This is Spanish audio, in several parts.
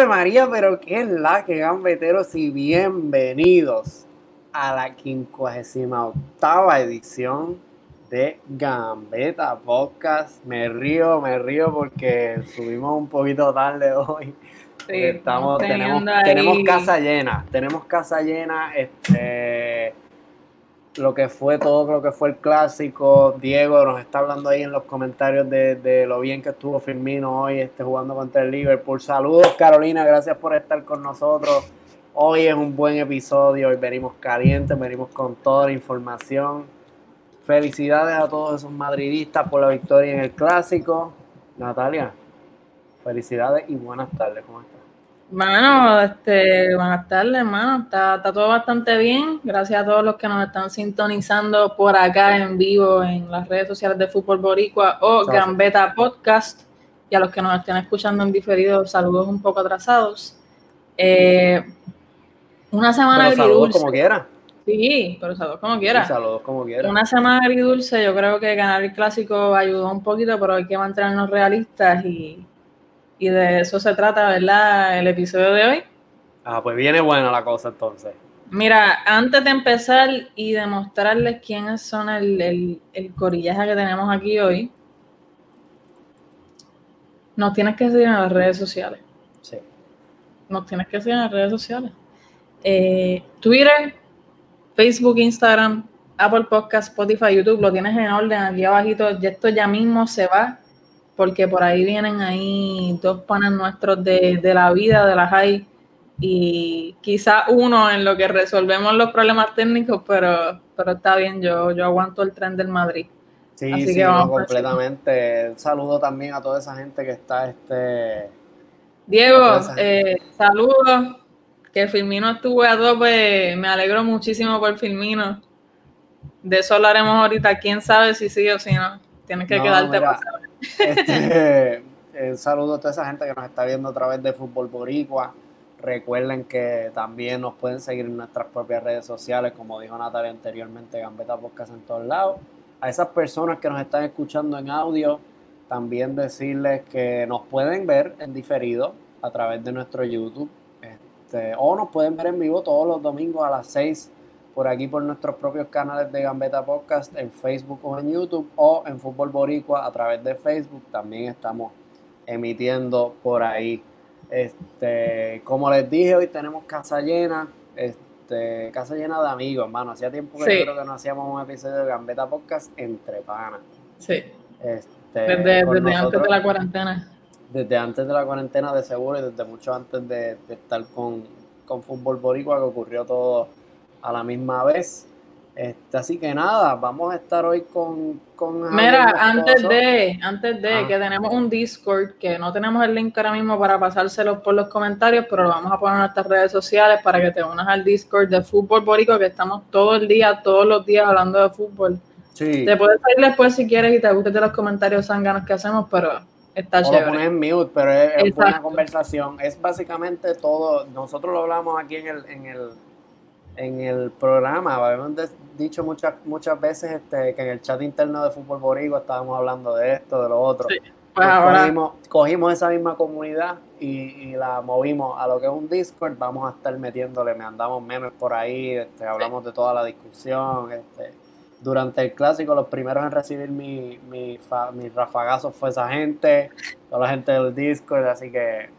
Ave María, pero qué es la que gambeteros y bienvenidos a la 58 edición de Gambeta Podcast. Me río, me río porque subimos un poquito tarde hoy. Estamos, tenemos, tenemos casa llena, tenemos casa llena. Este, lo que fue todo lo que fue el clásico. Diego nos está hablando ahí en los comentarios de, lo bien que estuvo Firmino hoy este, jugando contra el Liverpool. Saludos Carolina, gracias por estar con nosotros. Hoy es un buen episodio, hoy venimos calientes, venimos con toda la información. Felicidades a todos esos madridistas por la victoria en el clásico. Natalia, felicidades y buenas tardes, ¿cómo Bueno, este, buenas tardes, hermano. Está, todo bastante bien. Gracias a todos los que nos están sintonizando por acá en vivo en las redes sociales de Fútbol Boricua o Gambeta Podcast. Y a los que nos estén escuchando en diferido, saludos un poco atrasados. Eh, una semana pero Saludos como quiera. Sí, pero saludos como quiera. saludos como quiera. Una semana agridulce, yo creo que ganar el clásico ayudó un poquito, pero hay que mantenernos realistas y y de eso se trata, ¿verdad? El episodio de hoy. Ah, pues viene buena la cosa entonces. Mira, antes de empezar y demostrarles quiénes son el, el, corillaje que tenemos aquí hoy, nos tienes que seguir en las redes sociales. Sí. Nos tienes que seguir en las redes sociales. Eh, Twitter, Facebook, Instagram, Apple Podcast, Spotify, YouTube, lo tienes en orden aquí abajito. Esto ya mismo se va porque por ahí vienen ahí dos panes nuestros de, la vida, de la high, y quizá uno en lo que resolvemos los problemas técnicos, pero, pero está bien, yo, yo aguanto el tren del Madrid. Sí, Así sí, que vamos completamente. Un saludo también a toda esa gente que está este. Diego, eh, saludos. Que Firmino estuvo a tope. Me alegro muchísimo por Firmino. De eso hablaremos ahorita. Quién sabe si sí o si no. Tienes que quedarte este, un saludo a toda esa gente que nos está viendo a través de Fútbol Boricua. Recuerden que también nos pueden seguir en nuestras propias redes sociales, como dijo Natalia anteriormente, Gambeta Podcast en todos lados. A esas personas que nos están escuchando en audio, también decirles que nos pueden ver en diferido a través de nuestro YouTube. Este, o nos pueden ver en vivo todos los domingos a las 6 por aquí por nuestros propios canales de Gambeta Podcast en Facebook o en YouTube o en Fútbol Boricua a través de Facebook. También estamos emitiendo por ahí. Este, como les dije, hoy tenemos casa llena, este, casa llena de amigos, hermano. Hacía tiempo que creo que no hacíamos un episodio de Gambeta Podcast entre panas. Sí. Este, desde, antes de la cuarentena. Desde antes de la cuarentena, de seguro, y desde mucho antes de, estar con, con Fútbol Boricua, que ocurrió todo a la misma vez. Este, así que nada, vamos a estar hoy con... con Mira, antes de, antes de que tenemos un Discord, que no tenemos el link ahora mismo para pasárselo por los comentarios, pero lo vamos a poner en nuestras redes sociales para que te unas al Discord de Fútbol Borico, que estamos todo el día, todos los días hablando de fútbol. Sí. Te puedes ir después si quieres y te gustes de los comentarios zánganos que hacemos, pero está chévere. Lo pones en mute, pero es, es buena conversación. Es básicamente todo, nosotros lo hablamos aquí en el... En el en el programa, habíamos dicho muchas muchas veces este, que en el chat interno de Fútbol Borigo estábamos hablando de esto, de lo otro. Pues cogimos, esa misma comunidad y, la movimos a lo que es un Discord. Vamos a estar metiéndole, me andamos memes por ahí, este, hablamos de toda la discusión. Este, durante el clásico, los primeros en recibir mi, mi, mi rafagazo fue esa gente, toda la gente del Discord, así que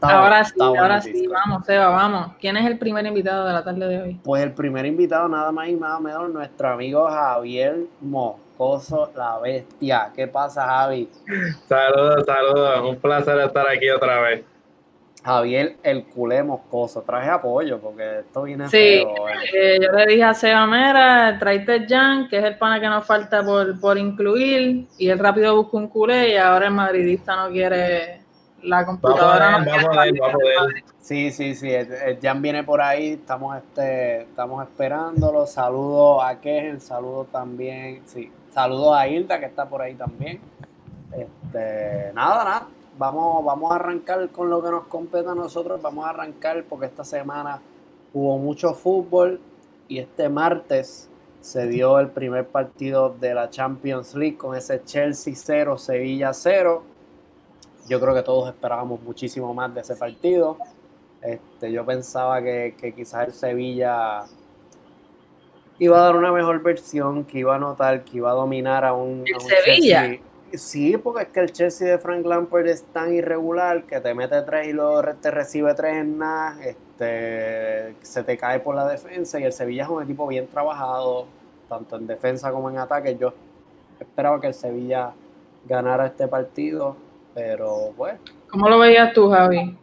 ahora sí, ahora sí, vamos, Seba, vamos. ¿Quién es el primer invitado de la tarde de hoy? Pues el primer invitado, nada más y nada menos, nuestro amigo Javier Moscoso, la bestia. ¿Qué pasa, Javi? Saludos, saludos. Un placer estar aquí otra vez. Javier, el culé moscoso. Traje apoyo porque esto viene sí, eh, yo le dije a Seba Mera, traiste Jan, que es el pana que nos falta por, por incluir, y él rápido buscó un culé y ahora el madridista no quiere la computadora. Sí, sí, sí, Jan viene por ahí, estamos este, estamos esperándolo. Saludos a el saludo también, sí, saludos a Hilda que está por ahí también. Este, nada, nada. Vamos, vamos a arrancar con lo que nos compete a nosotros. Vamos a arrancar porque esta semana hubo mucho fútbol y este martes se dio el primer partido de la Champions League con ese Chelsea 0, Sevilla 0 Yo creo que todos esperábamos muchísimo más de ese partido. Este, yo pensaba que, que quizás el Sevilla iba a dar una mejor versión, que iba a notar, que iba a dominar a un, ¿El a un Sevilla? Chelsea. Sí, porque es que el Chelsea de Frank Lampard es tan irregular que te mete tres y luego te recibe tres en nada, este, se te cae por la defensa y el Sevilla es un equipo bien trabajado, tanto en defensa como en ataque. Yo esperaba que el Sevilla ganara este partido, pero pues ¿Cómo lo veías tú, Javi?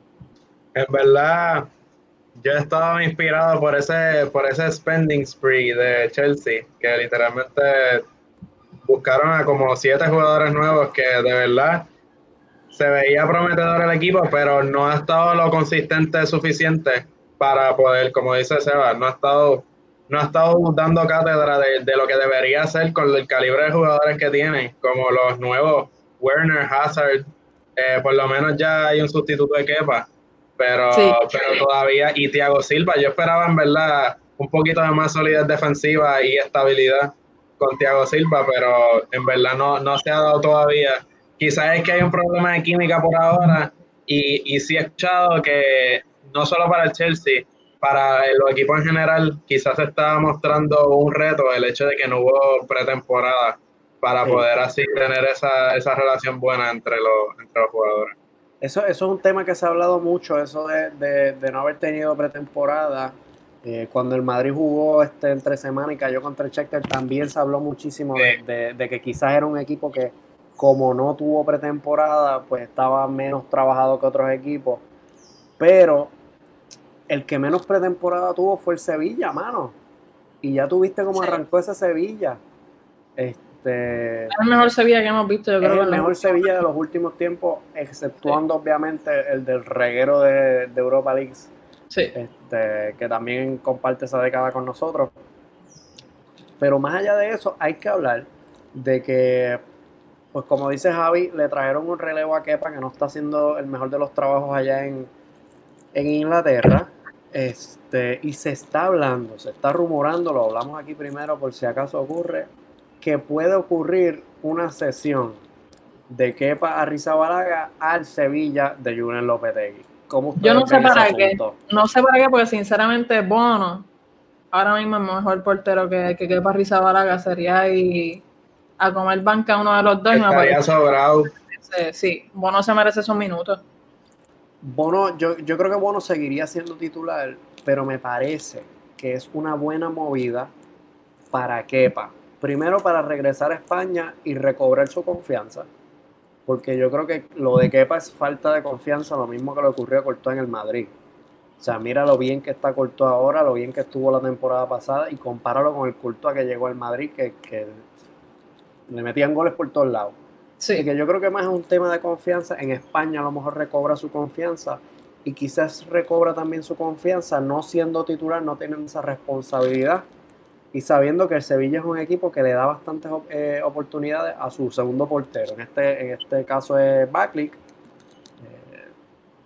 En verdad, yo estaba inspirado por ese, por ese spending spree de Chelsea, que literalmente buscaron a como siete jugadores nuevos que de verdad se veía prometedor el equipo, pero no ha estado lo consistente suficiente para poder, como dice Seba, no ha estado, no ha estado dando cátedra de, de lo que debería ser con el calibre de jugadores que tiene, como los nuevos Werner, Hazard, eh, por lo menos ya hay un sustituto de Kepa, pero, Sí. pero todavía, y Thiago Silva, yo esperaba en verdad un poquito de más solidez defensiva y estabilidad con Thiago Silva, pero en verdad no, no se ha dado todavía. Quizás es que hay un problema de química por ahora y, y sí he escuchado que no solo para el Chelsea, para los equipos en general, quizás se está mostrando un reto el hecho de que no hubo pretemporada para Sí. poder así tener esa, esa relación buena entre los, entre los jugadores. Eso, eso es un tema que se ha hablado mucho, eso de, de- de no haber tenido pretemporada. Eh, cuando el Madrid jugó este entre semana y cayó contra el Shakhtar, también se habló muchísimo de, de- de que quizás era un equipo que, como no tuvo pretemporada, pues estaba menos trabajado que otros equipos. Pero el que menos pretemporada tuvo fue el Sevilla, mano. Y ya tuviste cómo arrancó ese Sevilla. Este, Es el mejor Sevilla que hemos visto, yo es creo. el que en mejor Sevilla de los últimos tiempos, exceptuando obviamente el del reguero de, de Europa League, Sí. este, que también comparte esa década con nosotros. Pero más allá de eso, hay que hablar de que, pues como dice Javi, le trajeron un relevo a Kepa que no está haciendo el mejor de los trabajos allá en, en Inglaterra. Este, y se está hablando, se está rumorando, lo hablamos aquí primero por si acaso ocurre, que puede ocurrir una sesión de Kepa Arrizabalaga al Sevilla de Julen Lopetegui. ¿Cómo Yo no sé para qué. No sé para qué, porque sinceramente Bono ahora mismo es mejor portero que, que Kepa Arrizabalaga sería y a comer banca uno de los dos. Estaría sobrado. sí, Bono se merece esos minutos. Bono, yo, yo creo que Bono seguiría siendo titular, pero me parece que es una buena movida para Kepa. Primero para regresar a España y recobrar su confianza. Porque yo creo que lo de Kepa es falta de confianza, lo mismo que le ocurrió a Courtois en el Madrid. O sea, mira lo bien que está Courtois ahora, lo bien que estuvo la temporada pasada y compáralo con el Courtois que llegó al Madrid, que, que le metían goles por todos lados. Así Sí, que yo creo que más es un tema de confianza. En España a lo mejor recobra su confianza y quizás recobra también su confianza no siendo titular, no teniendo esa responsabilidad y sabiendo que el Sevilla es un equipo que le da bastantes eh, oportunidades a su segundo portero. En este, en este caso es Backlick. Eh,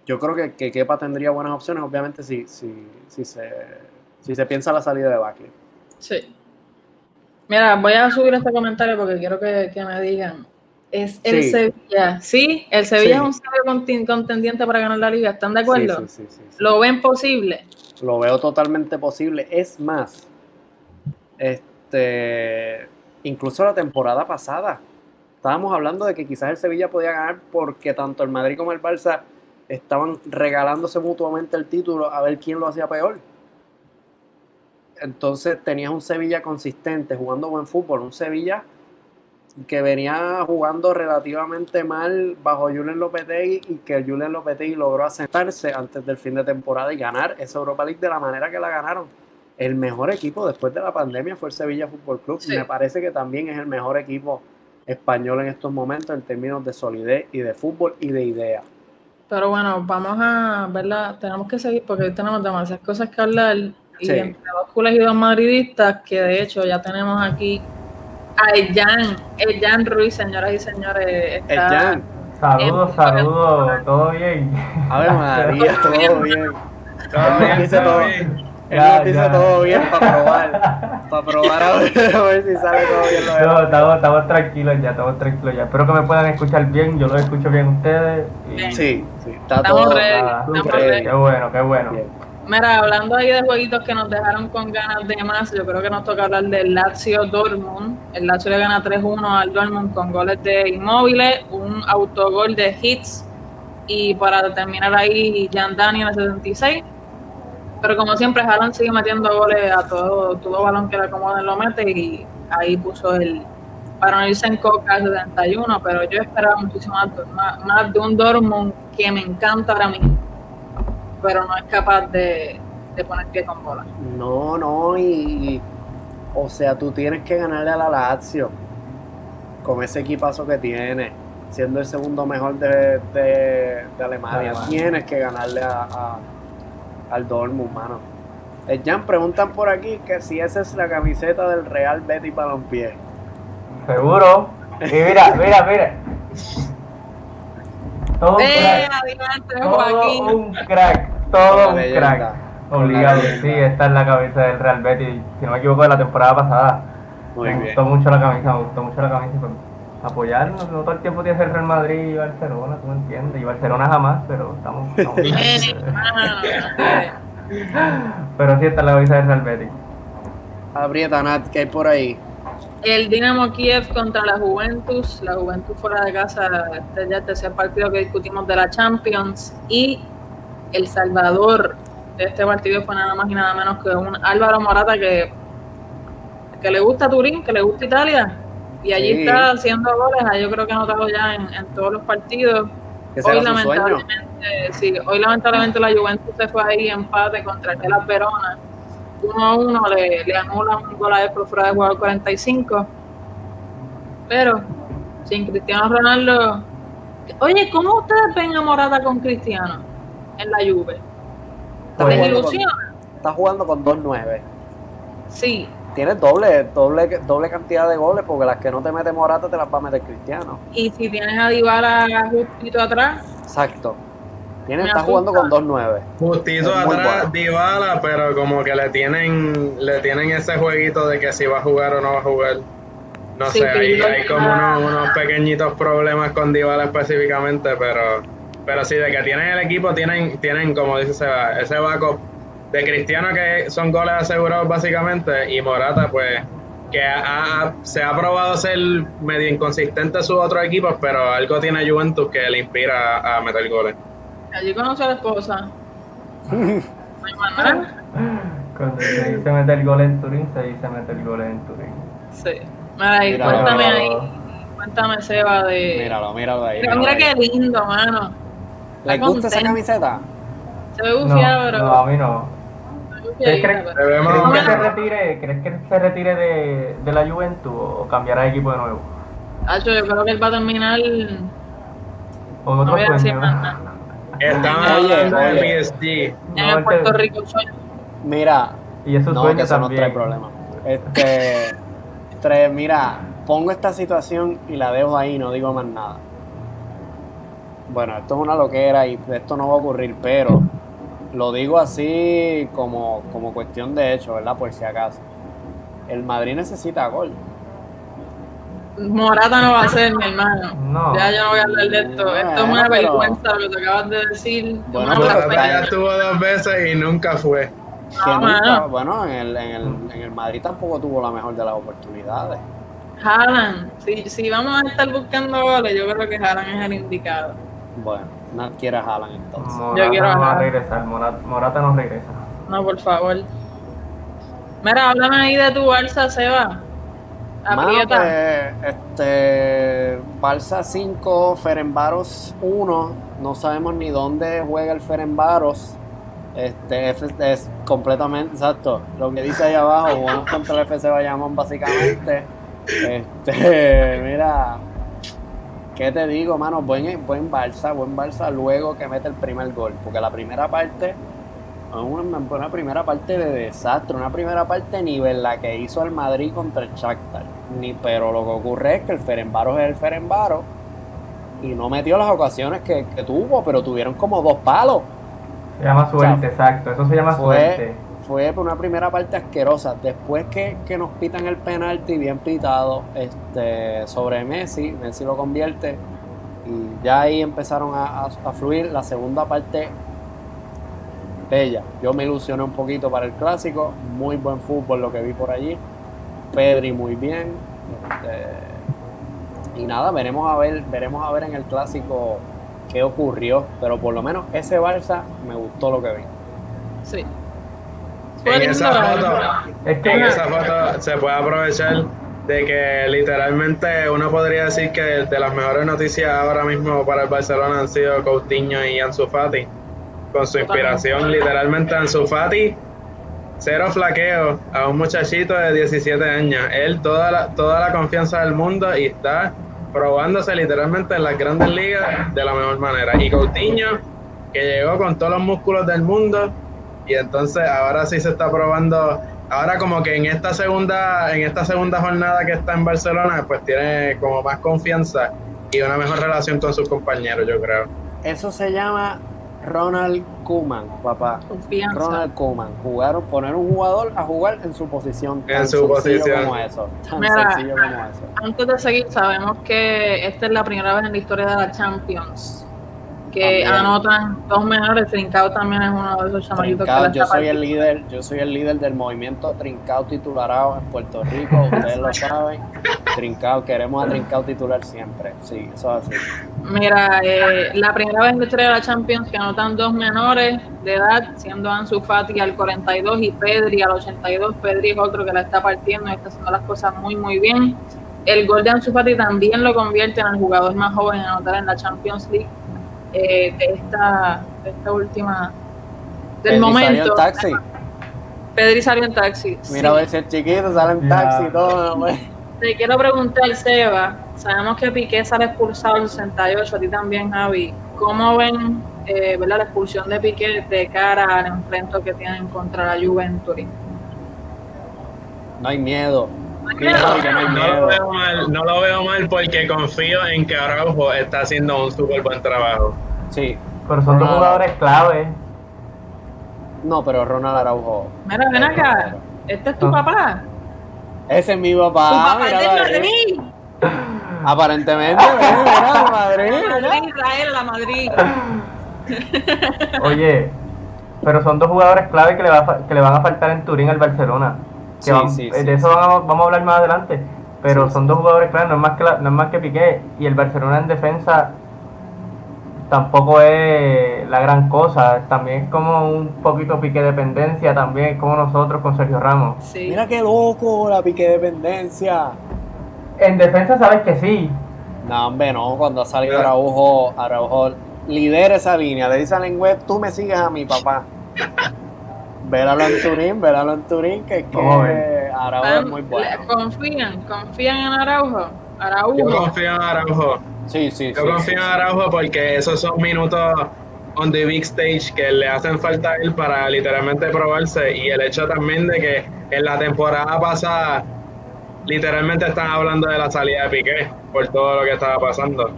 yo creo que, que Kepa tendría buenas opciones, obviamente, si, si, si, se, si se piensa la salida de Backlick. sí. Mira, voy a subir este comentario porque quiero que, que me digan. Es el Sí. Sevilla. Sí, el Sevilla Sí. es un serio contendiente para ganar la liga. ¿Están de acuerdo? Sí. ¿Lo ven posible? Lo veo totalmente posible. Es más, este, incluso la temporada pasada, estábamos hablando de que quizás el Sevilla podía ganar porque tanto el Madrid como el Barça estaban regalándose mutuamente el título a ver quién lo hacía peor. Entonces tenías un Sevilla consistente, jugando buen fútbol, un Sevilla que venía jugando relativamente mal bajo Julen Lopetegui y que Julen Lopetegui logró asentarse antes del fin de temporada y ganar esa Europa League de la manera que la ganaron. El mejor equipo después de la pandemia fue el Sevilla Fútbol Club. Sí. Me parece que también es el mejor equipo español en estos momentos en términos de solidez y de fútbol y de idea. Pero bueno, vamos a verla. Tenemos que seguir porque hoy tenemos demasiadas cosas que hablar. Y Sí. entre dos dos madridistas, que de hecho ya tenemos aquí a Jan, Jan Ruiz, señoras y señores. El Está, Jan, Saludos, saludos, todo bien. a ver María, todo bien. Todo bien, Dice todo todo. bien. Él Ya, dice ya. todo bien para probar. para probar a ver, a ver si sale todo bien lo No, estamos, estamos tranquilos ya, estamos tranquilos ya. Espero que me puedan escuchar bien, yo los escucho bien ustedes. Y. Sí, sí, está Estamos todo. ready, nada, estamos ready. Qué bueno, qué bueno. bien. Mira, hablando ahí de jueguitos que nos dejaron con ganas de más, yo creo que nos toca hablar del Lazio Dortmund. El Lazio le gana 3-1 al Dortmund con goles de Inmóviles, un autogol de Hits y para terminar ahí Jan Dani en el 76. Pero como siempre, Haaland sigue metiendo goles a todo, todo balón que le acomoden lo mete y ahí puso el para no irse en coca al 71, pero yo esperaba muchísimo más, más, más de un Dortmund que me encanta ahora mismo pero no es capaz de, de poner pie con bola. No, no, y, y- O sea, tú tienes que ganarle a la Lazio. Con ese equipazo que tiene. Siendo el segundo mejor de, de, de Alemania. Alemania. Tienes que ganarle a, a- al Dortmund, mano. Eh, Jan, preguntan por aquí que si esa es la camiseta del Real Betis Balompié. Seguro. Y mira, mira, mira. Todo un ¡Eh, crack. Todo un crack. Todo un crack. Obligado. Sí, esta es la cabeza del Real Betis. Si no me equivoco, de la temporada pasada. Muy me bien. gustó mucho la camisa, me gustó mucho la camisa. Y pues, apoyar, no, todo el tiempo tiene que ser Real Madrid y Barcelona, tú me entiendes. Y Barcelona jamás, pero estamos. estamos pero sí, esta es la camisa del Real Betis. Aprieta, Nat, que hay por ahí. El Dinamo Kiev contra la Juventus, la Juventus fuera de casa, este es ya el tercer partido que discutimos de la Champions y el salvador de este partido fue nada más y nada menos que un Álvaro Morata que, que le gusta Turín, que le gusta Italia y allí Sí. está haciendo goles, yo creo que ha anotado ya en, en todos los partidos. Hoy lamentablemente, sí, hoy lamentablemente la Juventus se fue ahí empate contra el Hellas Verona. 1 a 1 le, le anulan un gol a él por fuera de al 45. Pero sin Cristiano Ronaldo. Oye, ¿cómo ustedes ven a Morata con Cristiano en la Juve? Está ¿Les jugando con- ilusiona? Está jugando con 2-9. Sí. Tienes doble, doble, doble cantidad de goles porque las que no te mete Morata te las va a meter Cristiano. Y si tienes a Dybala justito atrás, Exacto. Tienes, Me está jugando con 2-9. Justito Es atrás bueno. Dybala, pero como que le tienen le tienen ese jueguito de que si va a jugar o no va a jugar. No Sí, sé, ahí hay como unos, unos pequeñitos problemas con Dybala específicamente, pero pero sí, de que tienen el equipo, tienen, tienen como dice Seba, ese backup de Cristiano que son goles asegurados básicamente, y Morata pues que ha- ha- se ha probado ser medio inconsistente sus otros equipos, pero algo tiene Juventus que le inspira a, a meter goles. allí conoce a la esposa. No. Cuando se dice meter gol en Turín, se dice meter gol en Turín. Sí. Mira, y Míralo, cuéntame míralo. ahí, cuéntame Seba de... Míralo, míralo ahí. Mira, míralo mira ahí. qué lindo, mano. ¿Les gusta esa camiseta? Se ve No, bufiado, pero... no, a mí no. Crees- pero- Se ve más ¿Crees o que se retire, ¿crees que se retire de, de la Juventus o cambiará de equipo de nuevo? Hacho, yo creo que él va a terminar... ¿O en No otro voy a decir nada. De oye. PSG. En No, el Puerto Rico sueño. Mira, Y es su no, sueño que eso no también. trae problema. Este, tres, mira, pongo esta situación y la dejo ahí, no digo más nada. Bueno, esto es una loquera y esto no va a ocurrir, pero lo digo así como, como cuestión de hecho, ¿verdad? Por si acaso. El Madrid necesita gol. Morata no va a ser, mi hermano. No. Ya yo no voy a hablar de esto. Esto es una vergüenza lo que te acabas de decir. Bueno, Morata ya estuvo dos veces y nunca fue. Que No, nunca- mano. bueno, en el, en, el, en el Madrid tampoco tuvo la mejor de las oportunidades. Haaland. Si, si vamos a estar buscando goles, yo creo que Haaland es el indicado. Bueno, no quiere a Haaland entonces. Morata quiero no va a regresar, Morata, Morata no regresa. No, por favor. Mira, háblame ahí de tu Barça, Seba. Mano, Aprieta. pues, este, Barça 5, Ferenbaros 1. No sabemos ni dónde juega el Ferenbaros. Este, es completamente, exacto, lo que dice ahí abajo, jugamos contra el FC Bayamón básicamente. Este, mira, ¿qué te digo, mano? Buen, buen Barça, buen Barça luego que mete el primer gol, porque la primera parte, una, una primera parte de desastre, una primera parte nivel la que hizo el Madrid contra el Shakhtar. Ni, pero lo que ocurre es que el Ferenbaros es el Ferenbaros y no metió las ocasiones que, que tuvo, pero tuvieron como dos palos. Se llama suerte, O sea, exacto. Eso se llama fue- suerte. Fue una primera parte asquerosa. Después que, que nos pitan el penalti bien pitado este, sobre Messi, Messi lo convierte y ya ahí empezaron a, a- a fluir. La segunda parte, bella. Yo me ilusioné un poquito para el clásico. Muy buen fútbol lo que vi por allí. Pedri muy bien. Este, y nada, veremos a ver, veremos a ver en el clásico qué ocurrió. Pero por lo menos ese Barça me gustó lo que vi. Sí. En esa foto, en esa foto se puede aprovechar de que literalmente uno podría decir que de las mejores noticias ahora mismo para el Barcelona han sido Coutinho y Ansu Fati. Con su inspiración, literalmente Ansu Fati, cero flaqueo a un muchachito de 17 años. Él toda la, toda la confianza del mundo y está probándose literalmente en las grandes ligas de la mejor manera. Y Coutinho, que llegó con todos los músculos del mundo y entonces ahora sí se está probando ahora como que en esta segunda en esta segunda jornada que está en Barcelona pues tiene como más confianza y una mejor relación con sus compañeros yo creo Eso se llama Ronald Koeman, papá. Confianza. Ronald Koeman. Jugaron, poner un jugador a jugar en su posición. En su sencillo posición. como eso. Tan Mira, sencillo como eso. Antes de seguir, sabemos que esta es la primera vez en la historia de la Champions que También. anotan dos menores. Trincao también es uno de esos chamaquitos que Trincao, la yo soy el líder, yo soy el líder del movimiento Trincao titularado en Puerto Rico, ustedes lo saben. Trincao, queremos a Trincao titular siempre. Sí, eso es así. Mira, eh, la primera vez en la historia de la Champions que anotan dos menores de edad, siendo Ansu Fati al 42 y Pedri al 82. Pedri es otro que la está partiendo y está haciendo las cosas muy, muy bien. El gol de Ansu Fati también lo convierte en el jugador más joven en anotar en la Champions League eh, de, esta, de esta última del Pedri salió momento. en taxi. Pedri salió en taxi. Mira sí. a ver si el chiquito sale en taxi y todo. pues. Te quiero preguntar, Seba, sabemos que Piqué sale expulsado al 68, a ti también, Javi. ¿Cómo ven eh, ¿verdad? la expulsión de Piqué de cara al enfrento que tienen contra la Juventus? No hay miedo. No lo veo mal no lo veo mal porque confío en que Araujo está haciendo un súper buen trabajo Sí. pero son dos jugadores clave. No, pero Ronald Araujo. Mira, ven acá, este es tu Ah. papá. Ese es mi Tu papá. papá es de. Madrid. Aparentemente, mira, Madrid, Israel, la Madrid. Oye, pero son dos jugadores clave que le, va a que le van a faltar en Turín al Barcelona. Que Sí, van- sí, eh, sí, de eso sí. vamos, vamos a hablar más adelante. Pero Sí, son sí. dos jugadores clave, no es, más que la- no es más que Piqué. Y el Barcelona en defensa tampoco es la gran cosa. También es como un poquito Piqué dependencia, también como nosotros con Sergio Ramos. Sí. Mira qué loco la pique dependencia. En defensa sabes que sí. No, hombre, no. Cuando ha salido Mira. Araujo, Araujo lidera esa línea. Le dice al web, tú me sigues a mi papá. Turín, véralo en Turín, que es Vamos a que ver. Araujo es muy bueno. Confían, confían en Araujo. yo Araujo. confío en Araujo Sí, sí, Yo sí. confío sí, en sí. Araujo porque esos son minutos on the big stage que le hacen falta a él para literalmente probarse y el hecho también de que en la temporada pasada literalmente están hablando de la salida de Piqué por todo lo que estaba pasando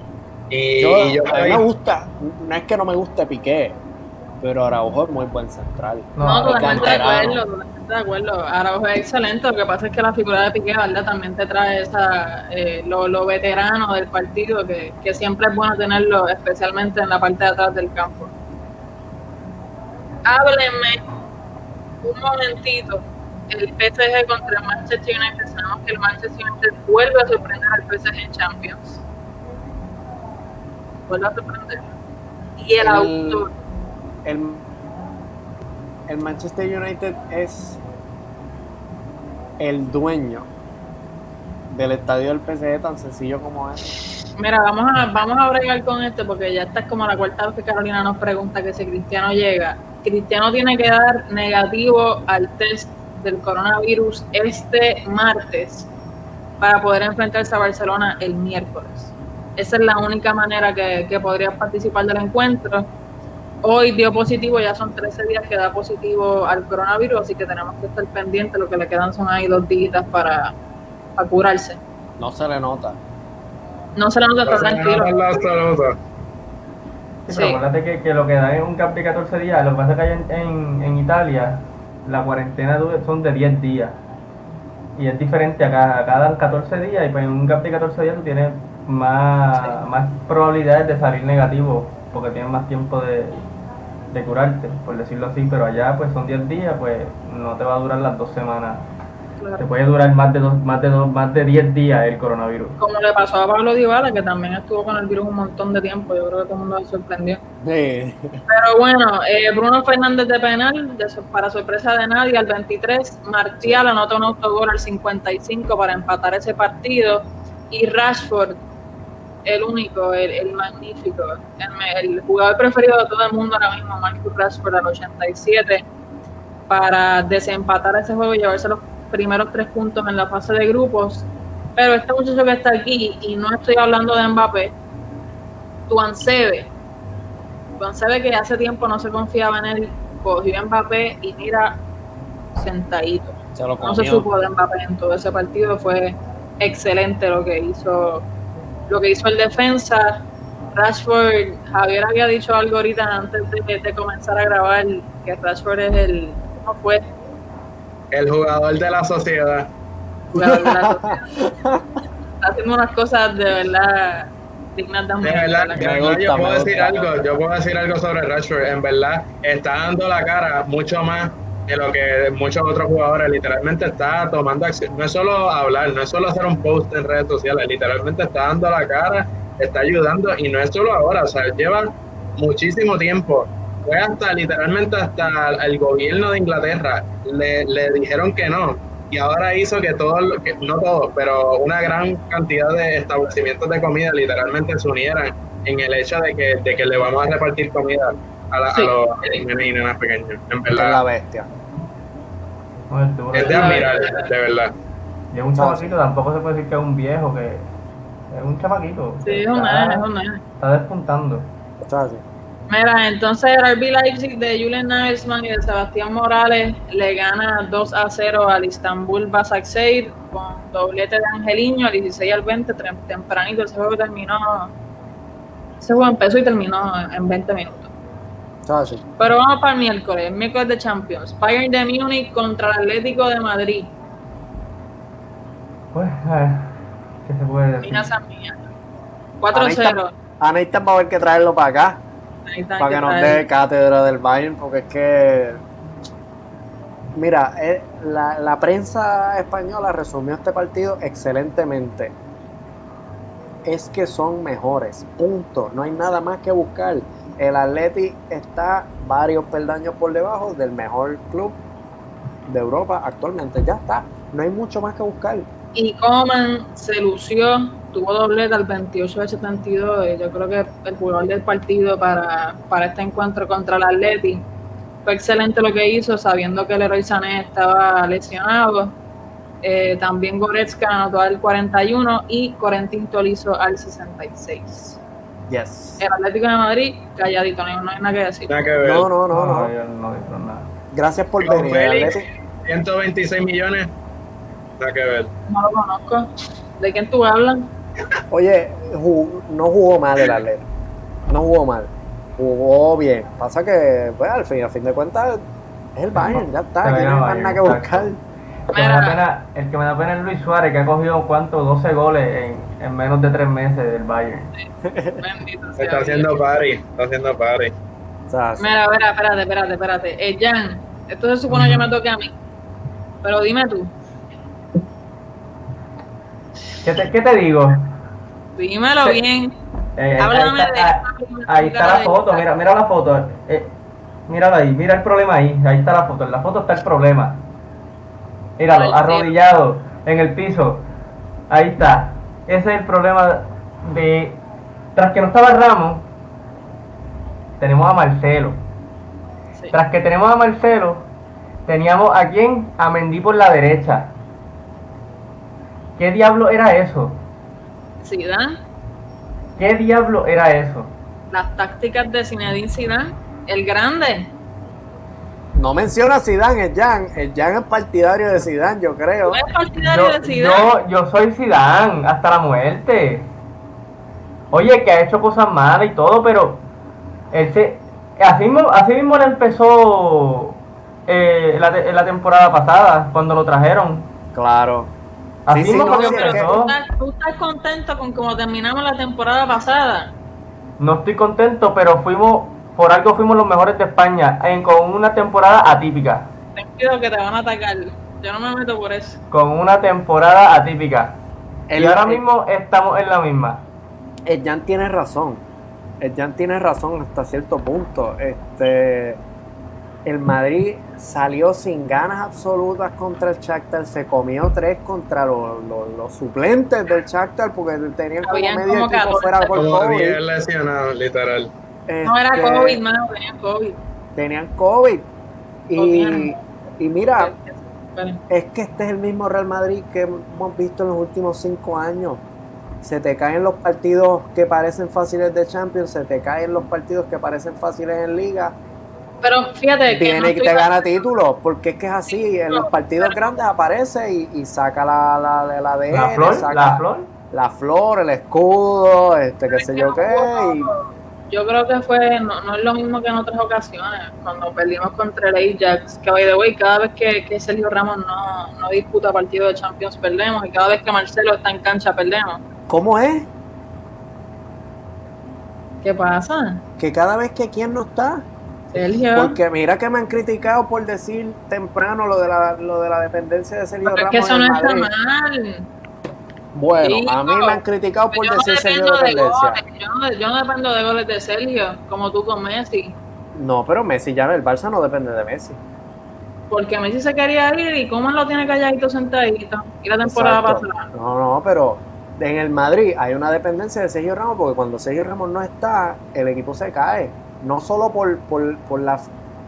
y Yo, y yo a mí me gusta, no es que no me guste Piqué, pero Araujo es muy buen central. No, No, totalmente de acuerdo, totalmente de acuerdo. Araujo es excelente, lo que pasa es que la figura de Piqué, ¿verdad? También te trae esa, eh, lo, lo veterano del partido, que, que siempre es bueno tenerlo, especialmente en la parte de atrás del campo. Háblenme un momentito, el PSG contra el Manchester United, sabemos que el Manchester United vuelve a sorprender al PSG en Champions. Vuelve a sorprender. Y el, El- autor, El, el Manchester United es el dueño del estadio del PSG tan sencillo como es. Mira, vamos a, vamos a bregar con esto porque ya esta es como la cuarta vez que Carolina nos pregunta que si Cristiano llega. Cristiano tiene que dar negativo al test del coronavirus este martes para poder enfrentarse a Barcelona el miércoles. Esa es la única manera que, que podría participar del encuentro. Hoy dio positivo, ya son 13 días que da positivo al coronavirus, así que tenemos que estar pendientes. Lo que le quedan son ahí dos días para, para curarse. No se le nota. No se le nota, está No se tranquilo. nota. Sí, pero acuérdate que, que lo que da es un cap de 14 días, lo que pasa es que allá en, en, en Italia la cuarentena son de 10 días. Y es diferente, acá, acá dan 14 días y pues en un gap de 14 días tú tienes más, más probabilidades de salir negativo porque tienes más tiempo de, de curarte, por decirlo así, pero allá pues son 10 días, pues no te va a durar las dos semanas. Te puede durar más de dos, más de dos, más de 10 días el coronavirus. Como le pasó a Pablo Dybala, que también estuvo con el virus un montón de tiempo. Yo creo que todo el mundo se sorprendió. Sí. Pero bueno, eh, Bruno Fernández de penal, de para sorpresa de nadie, al 23, Martial anota un autogol al 55 para empatar ese partido y Rashford, el único, el, el magnífico, el, el jugador preferido de todo el mundo ahora mismo, Marcus Rashford al 87, para desempatar ese juego y llevarse los primeros tres puntos en la fase de grupos. Pero este muchacho que está aquí, y no estoy hablando de Mbappé, Tuansebe, Tuansebe que hace tiempo no se confiaba en él, cogió a Mbappé y mira, sentadito. Se lo No se supo de Mbappé en todo ese partido, fue excelente lo que hizo, lo que hizo el defensa. Rashford, Javier había dicho algo ahorita antes de, de comenzar a grabar, que Rashford es el, ¿cómo fue? El jugador de la sociedad. Jugador de la sociedad. Está haciendo unas cosas de verdad dignas de admirar, de verdad, gusta, yo puedo decir gusta. algo, yo puedo decir algo sobre Rashford, en verdad está dando la cara mucho más de lo que muchos otros jugadores, literalmente está tomando acción, no es solo hablar, no es solo hacer un post en redes sociales, literalmente está dando la cara, está ayudando y no es solo ahora, o sea, lleva muchísimo tiempo, fue hasta literalmente hasta el gobierno de Inglaterra, le, le dijeron que no, y ahora hizo que todos, que, no todos, pero una gran cantidad de establecimientos de comida literalmente se unieran en el hecho de que, de que le vamos a repartir comida a, la- Sí. a los nenes y nenas pequeños. En Esta es la verdad, bestia. Es de admirar, de verdad. Y es un chamaquito, tampoco se puede decir que es un viejo, que es un chamaquito. Sí, es un está, nene, es un nene. está despuntando. Así. Mira, entonces el RB Leipzig de Julian Nagelsmann y de Sebastián Morales le gana 2 a 0 al Istanbul Basaksehir con doblete de Angeliño al 16 al 20, tre- tempranito. Ese juego terminó, ese juego empezó y terminó en 20 minutos. Pero vamos para el miércoles, el miércoles de Champions. Bayern de Múnich contra el Atlético de Madrid. Pues, eh, ¿qué se puede decir? Mira esa mía. 4 a 0. A Nathan va a haber que traerlo para acá, para hay que nos dé cátedra del Bayern, porque es que. Mira, eh, la, la prensa española resumió este partido excelentemente. Es que son mejores, punto. No hay nada más que buscar. El Atleti está varios peldaños por debajo del mejor club de Europa actualmente. Ya está. No hay mucho más que buscar. Y Coman se lució, tuvo doblete al 28 de 72. y Yo creo que el jugador del partido para, para este encuentro contra el Atleti. Fue excelente lo que hizo, sabiendo que el Leroy Sané estaba lesionado. Eh, también Goretzka anotó al 41 y Corentin Tolizo al 66. Yes. El Atlético de Madrid, calladito, no hay, no hay nada que decir. Nada que ver. No, no, no, no. no. Gracias por Con venir, Félix, Atleti. 126 millones. Nada que ver. No lo conozco. ¿De quién tú hablas? Oye, no jugó mal el Atleti. No jugó mal. Jugó bien. Pasa que, pues, al fin, a fin de cuentas, es el Bayern, ya está. Veía no hay más nada que buscar. El que, me da pena, el que me da pena es Luis Suárez, que ha cogido, ¿cuánto? 12 goles en, en menos de 3 meses del Bayern. Bendito sea Está haciendo party, está haciendo party. Mira, mira, espérate, espérate, espérate. Eh, Jan, esto se supone que me toque a mí. Pero dime tú, ¿Qué te, qué te digo? dímelo Sí. bien. Eh, ahí, Háblame está, de ah, ahí está la foto, mira, mira la foto. Eh, mírala ahí, mira el problema ahí. Ahí está la foto. En la foto está el problema. Míralo, arrodillado en el piso. Ahí está. Ese es el problema de. Tras que no estaba Ramos, tenemos a Marcelo. Sí. Tras que tenemos a Marcelo, teníamos a quién? A Mendy por la derecha. ¿Qué diablo era eso? Zidane, ¿Qué diablo era eso? las tácticas de Zinedine Zidane, el grande. No menciona a Zidane, el Jan. El Jan es partidario de Zidane, yo creo. ¿Tú eres partidario Yo, de Zidane? yo, yo soy Zidane hasta la muerte. Oye, que ha hecho cosas malas y todo, pero él se, así mismo, así mismo le empezó eh, la, te- la temporada pasada, cuando lo trajeron. Claro. Así Sí, sí, mismo no, sí, es. ¿Tú estás, tú estás contento con cómo terminamos la temporada pasada? No estoy contento, pero fuimos, por algo fuimos los mejores de España, en, con una temporada atípica. Ten cuidado que te van a atacar. Yo no me meto por eso. Con una temporada atípica. El- y ahora el- mismo estamos en la misma. El Jan tiene razón. El Jan tiene razón hasta cierto punto. Este, el Madrid salió sin ganas absolutas contra el Shakhtar, se comió tres contra los, los- los suplentes del Shakhtar porque tenían como medio como equipo 14. fuera por COVID. 10 lesionados, No era Este, COVID, mano, tenían COVID. Tenían COVID. Y, y mira, Vale. es que este es el mismo Real Madrid que hemos visto en los últimos cinco años. Se te caen los partidos que parecen fáciles de Champions, se te caen los partidos que parecen fáciles en Liga. Pero fíjate que Viene no te gana títulos, porque es que es así. En los partidos pero- grandes aparece y, y saca la, la, la, la flor, saca la flor. la flor, el escudo, este qué sé yo qué. y- Yo creo que fue, no, no es lo mismo que en otras ocasiones, cuando perdimos contra el Ajax, que by the way, cada vez que, que Sergio Ramos no, no disputa partido de Champions perdemos, y cada vez que Marcelo está en cancha perdemos. ¿Cómo es? ¿Qué pasa? Que cada vez que quien no está, Sergio. Porque mira que me han criticado por decir temprano lo de la, lo de la dependencia de Sergio es Ramos que eso no está mal. Bueno, Sí, a mí no. me han criticado por no decir Sergio dependo de dependencia. goles, yo no, yo no dependo de goles de Sergio, como tú con Messi. No, pero Messi ya el Barça no depende de Messi. Porque Messi se quería ir y cómo lo tiene calladito sentadito. Y la temporada Exacto. pasada. No, no, pero en el Madrid hay una dependencia de Sergio Ramos porque cuando Sergio Ramos no está, el equipo se cae. No solo por, por, por la...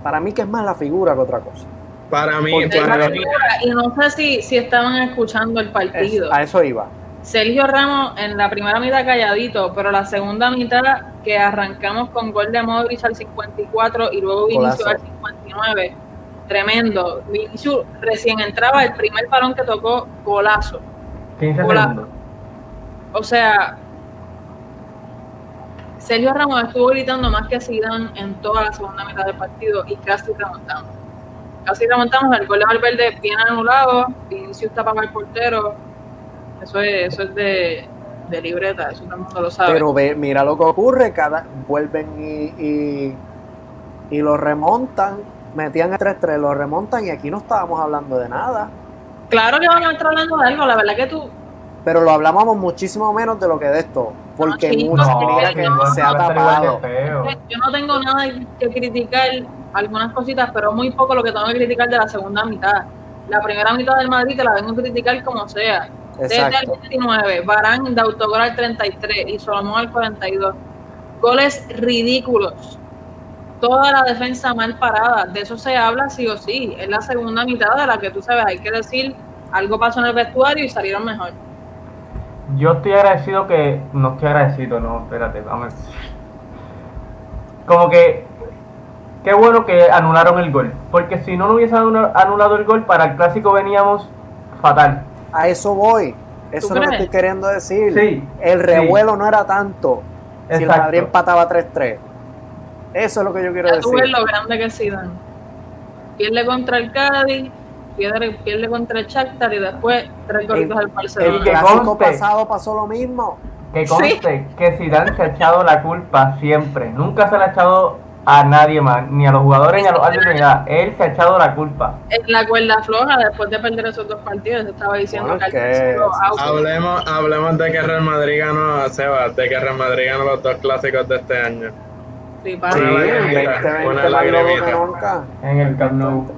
Para mí que es más la figura que otra cosa. Para mí, para mí, Y no sé si, si estaban escuchando el Es- partido. a eso iba. Sergio Ramos en la primera mitad calladito, pero la segunda mitad que arrancamos con gol de Modric al 54 y luego Vinicius Golazo. al 59. Tremendo. Vinicius recién entraba, el primer balón que tocó, golazo. 15 Hola. segundos. O sea, Sergio Ramos estuvo gritando más que Zidane en toda la segunda mitad del partido y casi remontamos. Casi remontamos, el gol de Valverde bien anulado, Vinicius tapaba el portero. Eso es, eso es de, de libreta, eso todo el mundo lo sabe. Pero ve, mira lo que ocurre, cada vuelven y, y, y lo remontan, metían el 3-3, lo remontan y aquí no estábamos hablando de nada. claro que vamos a estar hablando de algo, la verdad que tú, Pero lo hablábamos muchísimo menos de lo que de esto, porque No, chicos, mucho, No, que no, se ha tapado. yo no tengo nada que criticar, algunas cositas, pero muy poco lo que tengo que criticar de la segunda mitad. La primera mitad del Madrid te la vengo a criticar como sea. Desde el Exacto. 29, Barán de autogol al 33 y Solomón al 42. Goles ridículos. Toda la defensa mal parada. De eso se habla sí o sí. Es la segunda mitad de la que tú sabes, hay que decir, algo pasó en el vestuario y salieron mejor. Yo estoy agradecido que. No estoy agradecido, no, espérate, vamos. Como que. Qué bueno que anularon el gol. Porque si no, no hubiesen anula- anulado el gol, para el clásico veníamos fatal. A eso voy. Eso ¿Tú es lo que estoy queriendo decir. Sí, el revuelo no era tanto si el Exacto. Madrid empataba 3-3. Eso es lo que yo quiero Ya tú ves decir. lo grande que Zidane. Pierde contra el Cádiz, pierde, pierde contra el Shakhtar y después tres golitos al El Barcelona. que clásico conste. pasado pasó lo mismo. Que Sí. conste que Zidane se ha echado la culpa siempre. Nunca se la ha echado a nadie más, ni a los jugadores ni a los árbitros ni nada. Él se ha echado la culpa. En la cuerda floja, después de perder esos dos partidos, estaba diciendo Bueno, que hablemos, hablemos de que Real Madrid ganó, Seba, de que Real Madrid ganó los dos clásicos de este año. Sí, Sí, para. Una el lagrimita, 2020 una más loco que lagrimita. nunca. En el Camp Nou.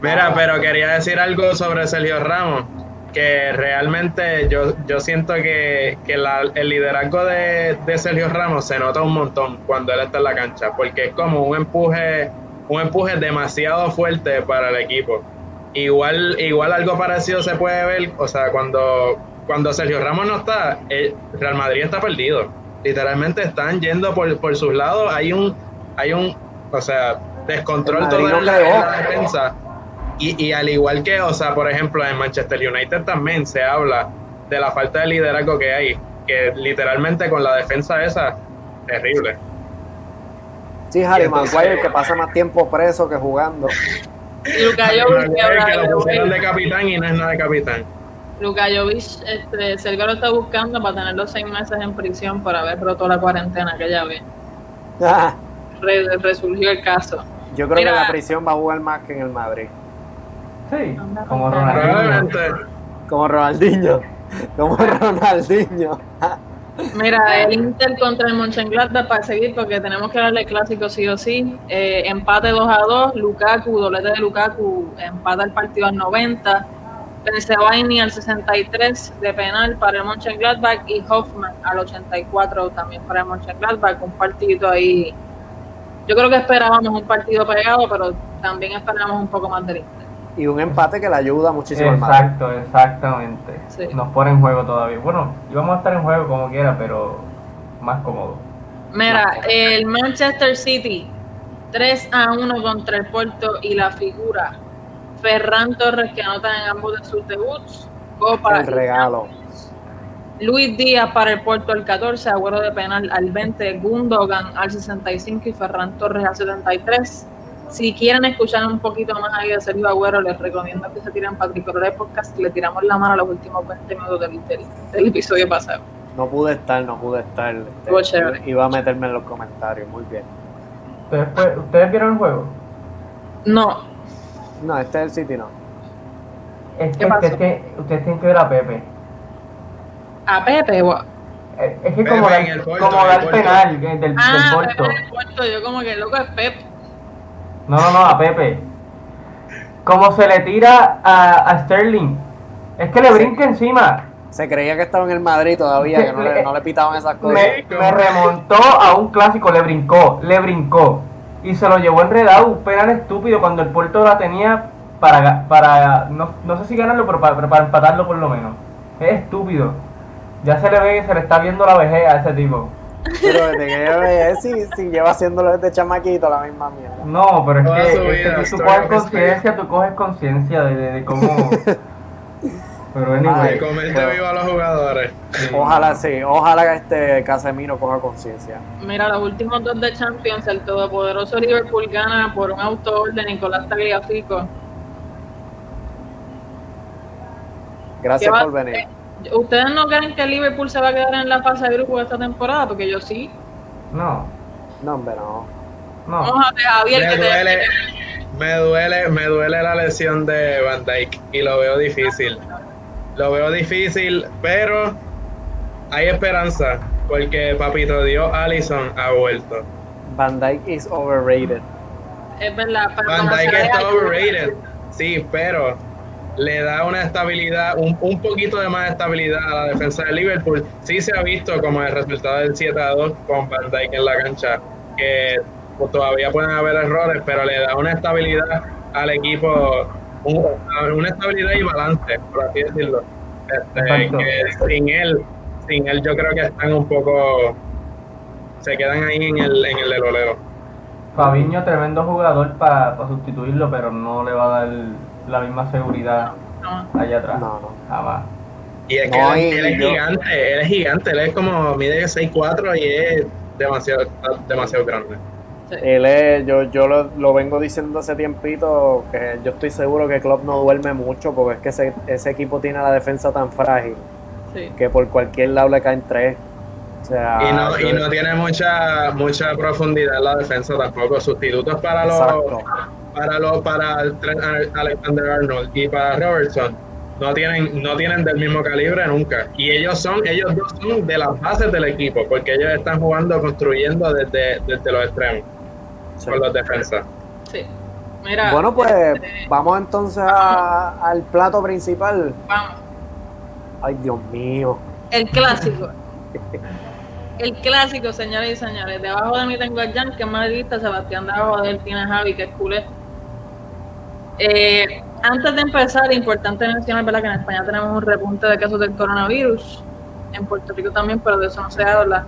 Mira, pero quería decir algo sobre Sergio Ramos, que realmente yo, yo siento que, que la- el liderazgo de, de Sergio Ramos se nota un montón cuando él está en la cancha, porque es como un empuje, un empuje demasiado fuerte para el equipo. Igual, igual algo parecido se puede ver, o sea, cuando, cuando Sergio Ramos no está, el Real Madrid está perdido. Literalmente están yendo por, por sus lados, hay un, hay un, o sea, descontrol en la, creó. en la defensa. Y, y al igual que, o sea, por ejemplo, en Manchester United también se habla de la falta de liderazgo que hay, que literalmente con la defensa esa, terrible. Sí, Harry Maguire que pasa más tiempo preso que jugando. Y Luka Que Jovic, que habla lo de pusieron Wade. de capitán y no es nada de capitán. Luka Jovic, este, Sergio lo está buscando para tener los seis meses en prisión por haber roto la cuarentena aquella vez. Ah, Re- resurgió el caso. Yo creo que Mira. la prisión va a jugar más que en el Madrid. Sí, como. Ronaldinho. Como Ronaldinho. Como Ronaldinho. Mira, el Inter contra el Mönchengladbach para seguir porque tenemos que darle clásico sí o sí. Eh, empate 2 a 2, Lukaku, doblete de Lukaku, empata el partido al 90. Pensebaini al 63 de penal para el Mönchengladbach y Hoffman al 84 también para el Mönchengladbach. Un partidito ahí. Yo creo que esperábamos un partido pegado, pero también esperábamos un poco más Inter. Y un empate que le ayuda muchísimo al Madrid. Exacto, exactamente. Sí. Nos pone en juego todavía. Bueno, íbamos a estar en juego como quiera, pero más cómodo. Mira, el Manchester City 3 a 1 contra el Porto y la figura Ferran Torres que anota en ambos de sus debuts. Copa El regalo. Luis Díaz para el Porto al 14, Agüero de penal al 20, Gundogan al 65 y Ferran Torres al 73. Si quieren escuchar un poquito más ahí de Sergio Agüero, les recomiendo que se tiren Patricolores Podcast y le tiramos la mano a los últimos 20 minutos del, del- del episodio pasado. No pude estar, no pude estar. este, iba a meterme en los comentarios, muy bien. ¿Ustedes, ¿Ustedes vieron el juego? No, No, este es el City, no. Es ¿Qué que ustedes, tienen- ustedes tienen que ver a Pepe. a Pepe, guau. Es que Pepe como el como el dar Porto. penal eh, del, del Ah. Pepe del Porto, yo como que loco es Pep. No, no, no, a Pepe. Como se le tira a, a Sterling. Es que le Sí. brinca encima. Se creía que estaba en el Madrid todavía, que no le, no le pitaban esas cosas. Me, me remontó a un clásico, le brincó, le brincó. Y se lo llevó enredado, un penal estúpido cuando el Porto la tenía para, para no, no sé si ganarlo, pero para, para empatarlo por lo menos. Es estúpido. Ya se le ve que se le está viendo la vejez a ese tipo. Pero desde que yo veía, si, si lleva haciéndolo desde chamaquito, la misma mierda. No, pero es Toda que, es que tú coges conciencia, tú coges conciencia de, de- de cómo... Pero anyway, Ay, De comer pero- vivo a los jugadores. Ojalá sí, ojalá que este Casemiro coja conciencia. Mira, los últimos dos de Champions, el todopoderoso Liverpool gana por un autor de Nicolás Tagliafico. Gracias ¿Qué va- por venir. ¿Ustedes no creen que Liverpool se va a quedar en la fase de grupo esta temporada? Porque yo sí. No, No, hombre, no. no. Mójate, Javier, Me que te... duele, me duele, me duele la lesión de Van Dyke y lo veo difícil. Lo veo difícil, pero hay esperanza porque Papito Dios Allison ha vuelto. Van Dyke is overrated. Es verdad. pero Van Dyke está overrated, sí, pero le da una estabilidad, un, un poquito de más estabilidad a la defensa de Liverpool. Sí se ha visto como el resultado del 7 a 2 con Van Dyke en la cancha, que pues, todavía pueden haber errores, pero le da una estabilidad al equipo, un- una estabilidad y balance, por así decirlo. Este, que sin él, sin él yo creo que están un poco, se quedan ahí en el, en el olero. Fabiño, tremendo jugador para sustituirlo, pero no le va a dar la misma seguridad No. allá atrás. No, no. Jamás. Y es que No, él, y- él es yo- gigante, él es gigante, él es como mide 6'4 y es demasiado, demasiado grande. Él es, yo, yo lo, lo vengo diciendo hace tiempito que yo estoy seguro que Klopp no duerme mucho porque es que ese, ese equipo tiene la defensa tan frágil Sí. que por cualquier lado le caen tres. Sea, y no, y no tiene mucha mucha profundidad en la defensa tampoco. Sustitutos para los para los para Alexander Arnold y para Robertson no tienen no tienen del mismo calibre nunca. Y ellos son ellos dos son de las bases del equipo porque ellos están jugando construyendo desde, desde los extremos Sí. con los defensas. sí. Mira, Bueno, pues este, vamos entonces a- al plato principal. vamos. Ay, Dios mío. El clásico. El clásico, señores y señores. Debajo de mí tengo a Jan, que es madridista, Sebastián debajo de él tiene a Javi, que es culé. Eh, antes de empezar, importante mencionar ¿verdad? que en España tenemos un repunte de casos del coronavirus. En Puerto Rico también, pero de eso no se habla.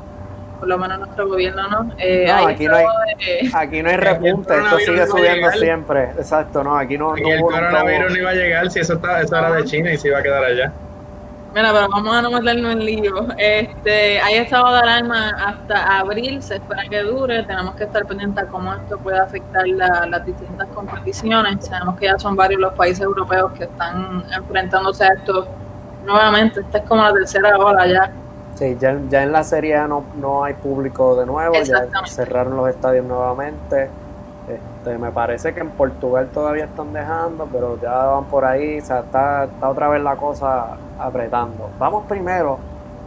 Por lo menos nuestro gobierno no. Eh, No, hay aquí no hay- de- Aquí no hay repunte, esto sigue subiendo siempre. Exacto, no, aquí no, Y no el coronavirus no iba a llegar si eso, está, eso era de China y se iba a quedar allá. Mira, pero vamos a no meternos en lío. Este, hay estado de alarma hasta abril, se espera que dure. Tenemos que estar pendientes a cómo esto puede afectar la- las distintas competiciones. Sabemos que ya son varios los países europeos que están enfrentándose a esto nuevamente. Esta es como la tercera ola ya. Sí, ya, ya en la Serie A no, no hay público de nuevo, ya cerraron los estadios nuevamente. Este, me parece que en Portugal todavía están dejando, pero ya van por ahí, o sea, está, está otra vez la cosa apretando. Vamos primero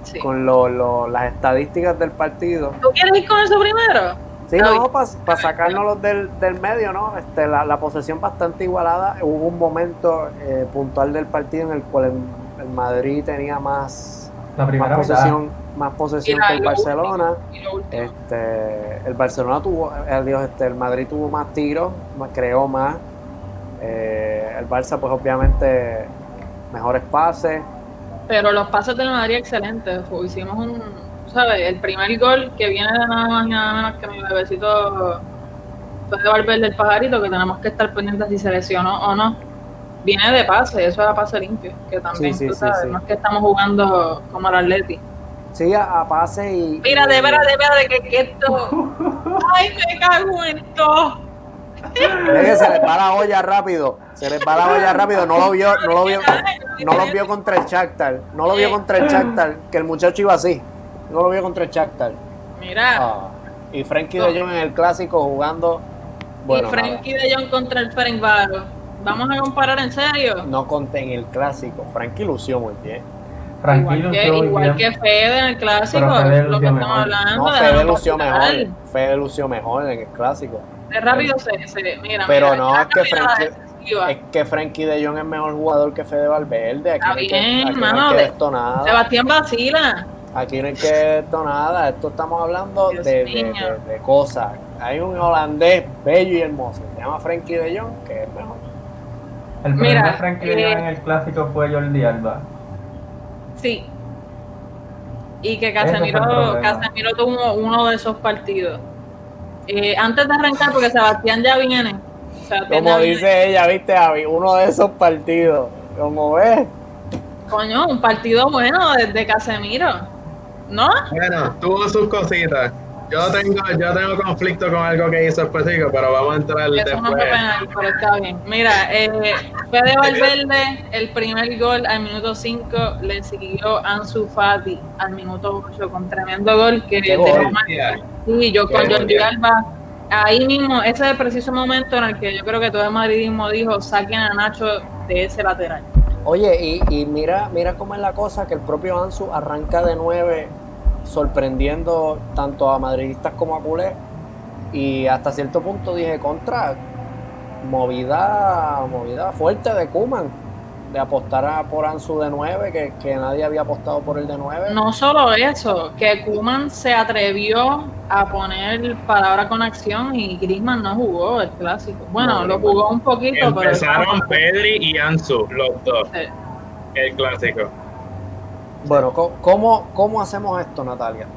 Sí. con lo- lo- las estadísticas del partido. ¿Tú quieres ir con eso primero? Sí, Ay. no, para sacárnoslos del, del medio, ¿no? Este, la, la posesión bastante igualada. Hubo un momento eh, puntual del partido en el cual el, el Madrid tenía más, La más primera mitad. Más posesión que el lo Barcelona. Último. Este, el Barcelona tuvo, Dios, este, el Madrid tuvo más tiros, creó más. Eh, el Barça, pues obviamente, mejores pases. Pero los pases del Madrid excelentes. Hicimos un, ¿sabes? El primer gol que viene de nada más y nada menos que mi bebecito fue de Valverde el pajarito, que tenemos que estar pendientes si se lesionó o no. Viene de pase, eso es a pase limpio, que también, Sí, sí, tú sí, sabes, sí. no es que estamos jugando como el Atleti. Sí, a, a pase y. Mira, de veras, de veras, de que, que esto... ¡Ay, me cago en! Es que se les va la olla rápido. Se les va la olla rápido. No lo vio, no lo vio, no lo vio contra el Shakhtar. No lo vio contra el Shakhtar, que el muchacho iba así. No lo vio contra el Shakhtar. Mira, Ah, y Frankie de Jong en el clásico jugando. Bueno, y Frankie de Jong contra el Ferencváros. ¿Vamos a comparar en serio? no conté en el clásico. Frankie lució muy bien. Tranquilo, igual que, igual que Fede en el clásico, lo lució que estamos mejor. hablando. No, Fede lució mejor. Fede lució mejor en el clásico. De rápido se, se mira. Pero mira, no, es que Frankie-. Es que Frankie de Jong es mejor jugador que Fede Valverde. Aquí Está no hay que, bien, aquí no hay que de-. Sebastián vacila. Aquí no hay que esto nada, esto estamos hablando de- de cosas. Hay un holandés bello y hermoso, se llama Frankie de Jong, que es mejor. El primer Mira, Frankie de Jong eh, en el clásico fue Jordi Alba. Sí. Y que Casemiro. Casemiro tuvo uno de esos partidos. Eh, antes de arrancar, porque Sebastián ya viene. Sebastián Como ya viene. dice ella, viste, Javi, uno de esos partidos. Como ves, Coño, un partido bueno desde Casemiro. ¿No? Bueno, tuvo sus cositas. Yo tengo, yo tengo conflicto con algo que hizo específico, pero vamos a entrar Eso no fue después. penal, pero está bien. Mira, eh, Fede Valverde, el primer gol al minuto 5, le siguió Ansu Fati al minuto 8 con tremendo gol que Qué gol. Sí, yo con Qué Jordi gol. Alba, ahí mismo, ese es el preciso momento en el que yo creo que todo el madridismo dijo, saquen a Nacho de ese lateral. Oye, y, y mira, mira cómo es la cosa, que el propio Ansu arranca de 9, sorprendiendo tanto a madridistas como a culés. Y hasta cierto punto dije, contra, movida, movida fuerte de Kuman, de apostar a- por Ansu de 9, que, que nadie había apostado por el de 9. No solo eso, que Kuman se atrevió a poner palabra con acción y Griezmann no jugó el clásico. Bueno, No, lo jugó un poquito, pero... Empezaron Pedri y Ansu, los dos, Sí. el clásico. Bueno, co- ¿cómo, ¿cómo hacemos esto, Natalia?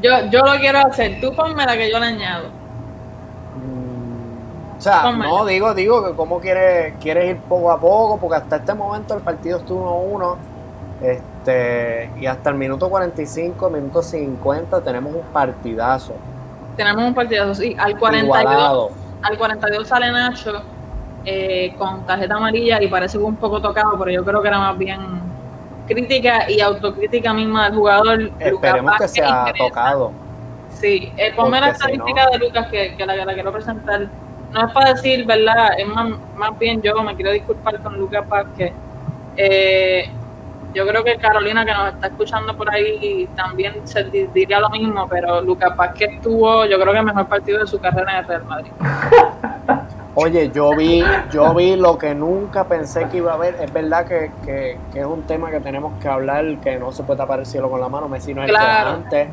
Yo, yo lo quiero hacer, tú ponme la que yo le añado. Mm, O sea, Pónmela. no, digo, digo que cómo quieres, quieres ir poco a poco, porque hasta este momento el partido estuvo 1-1, este, y hasta el minuto 45, minuto 50 tenemos un partidazo Tenemos un partidazo, sí, al 42, igualado. al 42 sale Nacho eh, con tarjeta amarilla y parece que un poco tocado, pero yo creo que era más bien crítica y autocrítica misma del jugador. Lucas Esperemos que Vázquez sea tocado. Sí, eh, ponme la si de Lucas que, que la, que la quiero presentar. No es para decir, ¿verdad? Es más, más bien yo me quiero disculpar con Lucas Vázquez. Eh, yo creo que Carolina, que nos está escuchando por ahí, también se di- diría lo mismo, pero Lucas Vázquez tuvo, yo creo que el mejor partido de su carrera en el Real Madrid. Oye, yo vi, yo vi lo que nunca pensé que iba a haber. Es verdad que, que- que es un tema que tenemos que hablar, que no se puede tapar el cielo con la mano. Messi no es Claro. el que era antes,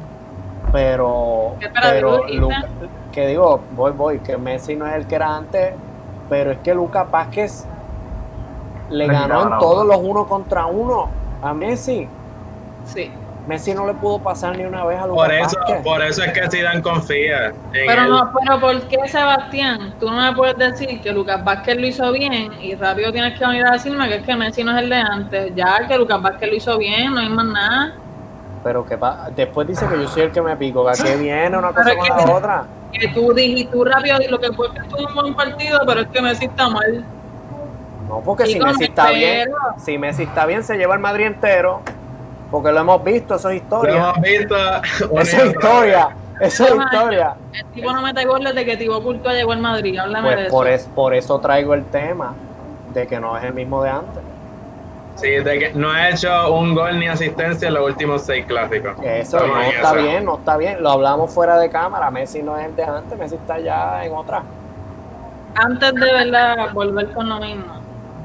pero, ¿Qué espera de pero Luca- que digo, voy, voy, que Messi no es el que era antes, pero es que Lucas Vázquez le Le ganó en todos los uno contra uno a Messi. Sí. Messi no le pudo pasar ni una vez a Lucas Por eso, Vázquez. por eso es que Zidane confía en Pero él. no, pero ¿por qué Sebastián? Tú no me puedes decir que Lucas Vázquez lo hizo bien y rápido tienes que venir a decirme que es que Messi no es el de antes. Ya que Lucas Vázquez lo hizo bien, no hay más nada. Pero que pa- después dice que yo soy el que me pico, que aquí viene una cosa con la otra. Que tú dijiste, tú rápido, lo que fue que tuvo un buen partido, pero es que Messi está mal. No, porque si Messi me está bien, si Messi está bien, se lleva el Madrid entero. Porque lo hemos visto, eso es Lo historia. hemos visto. Eso es historia. Eso es historia. El tipo no mete goles de que Thibaut Courtois llegó al Madrid, háblame de Pues eso. por, es, por eso traigo el tema de que no es el mismo de antes. Sí, de que no ha hecho un gol ni asistencia en los últimos seis clásicos. Eso no está bien, no está bien. Lo hablamos fuera de cámara. Messi no es el de antes, Messi está ya en otra. Antes de verdad volver con lo mismo,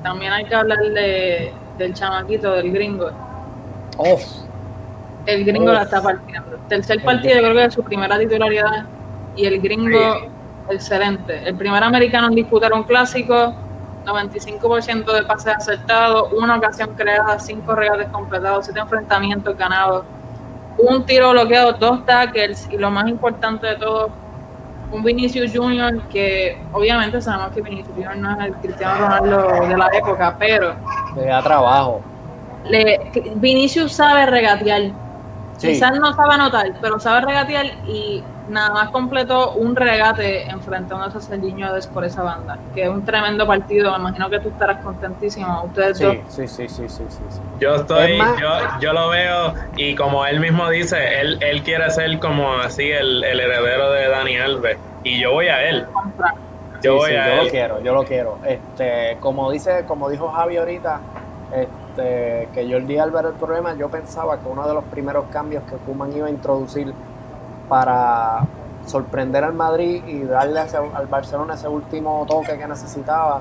también hay que hablar de, del chamaquito, del gringo. Uf, El gringo la está partiendo. Tercer partido, yo creo que es su primera titularidad. Y el gringo, Sí. excelente. El primer americano en disputar un clásico, 95% de pases acertados, una ocasión creada, cinco regates completados, siete enfrentamientos ganados, un tiro bloqueado, dos tackles y lo más importante de todo, un Vinicius Junior que obviamente sabemos que Vinicius Junior no es el Cristiano Ronaldo de la época, pero le da trabajo. Le, Vinicius sabe regatear. Sí. Quizás no sabe anotar, pero sabe regatear y nada más completó un regate enfrente a unos Sergiños por esa banda, que es un tremendo partido. Me imagino que tú estarás contentísimo. Ustedes dos. Sí, sí, sí, sí, sí, sí, sí. Yo estoy, Es yo, yo lo veo y como él mismo dice, él, él quiere ser como así el, el heredero de Dani Alves y yo voy a él. Yo Sí, voy sí, a yo él. lo quiero, yo lo quiero. Este, como dice, como dijo Javi ahorita, este, que Jordi Alba era el problema, yo pensaba que uno de los primeros cambios que Kuman iba a introducir para sorprender al Madrid y darle al Barcelona ese último toque que necesitaba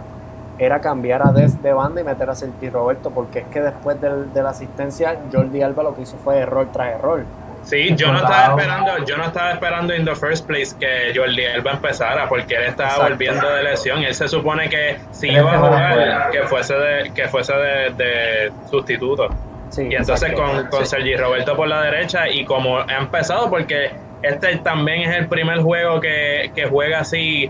era cambiar a Des de banda y meter a Sergi Roberto, porque es que después de la asistencia, Jordi Alba lo que hizo fue error tras error. Sí, yo no estaba esperando, yo no estaba esperando in the first place que Jordi Alba empezara porque él estaba Exacto. volviendo de lesión. Él se supone que si iba a jugar, que fuese de, que fuese de, de sustituto. Sí, Y entonces con, con Sí. Sergi Roberto por la derecha y como ha empezado porque este también es el primer juego que, que juega así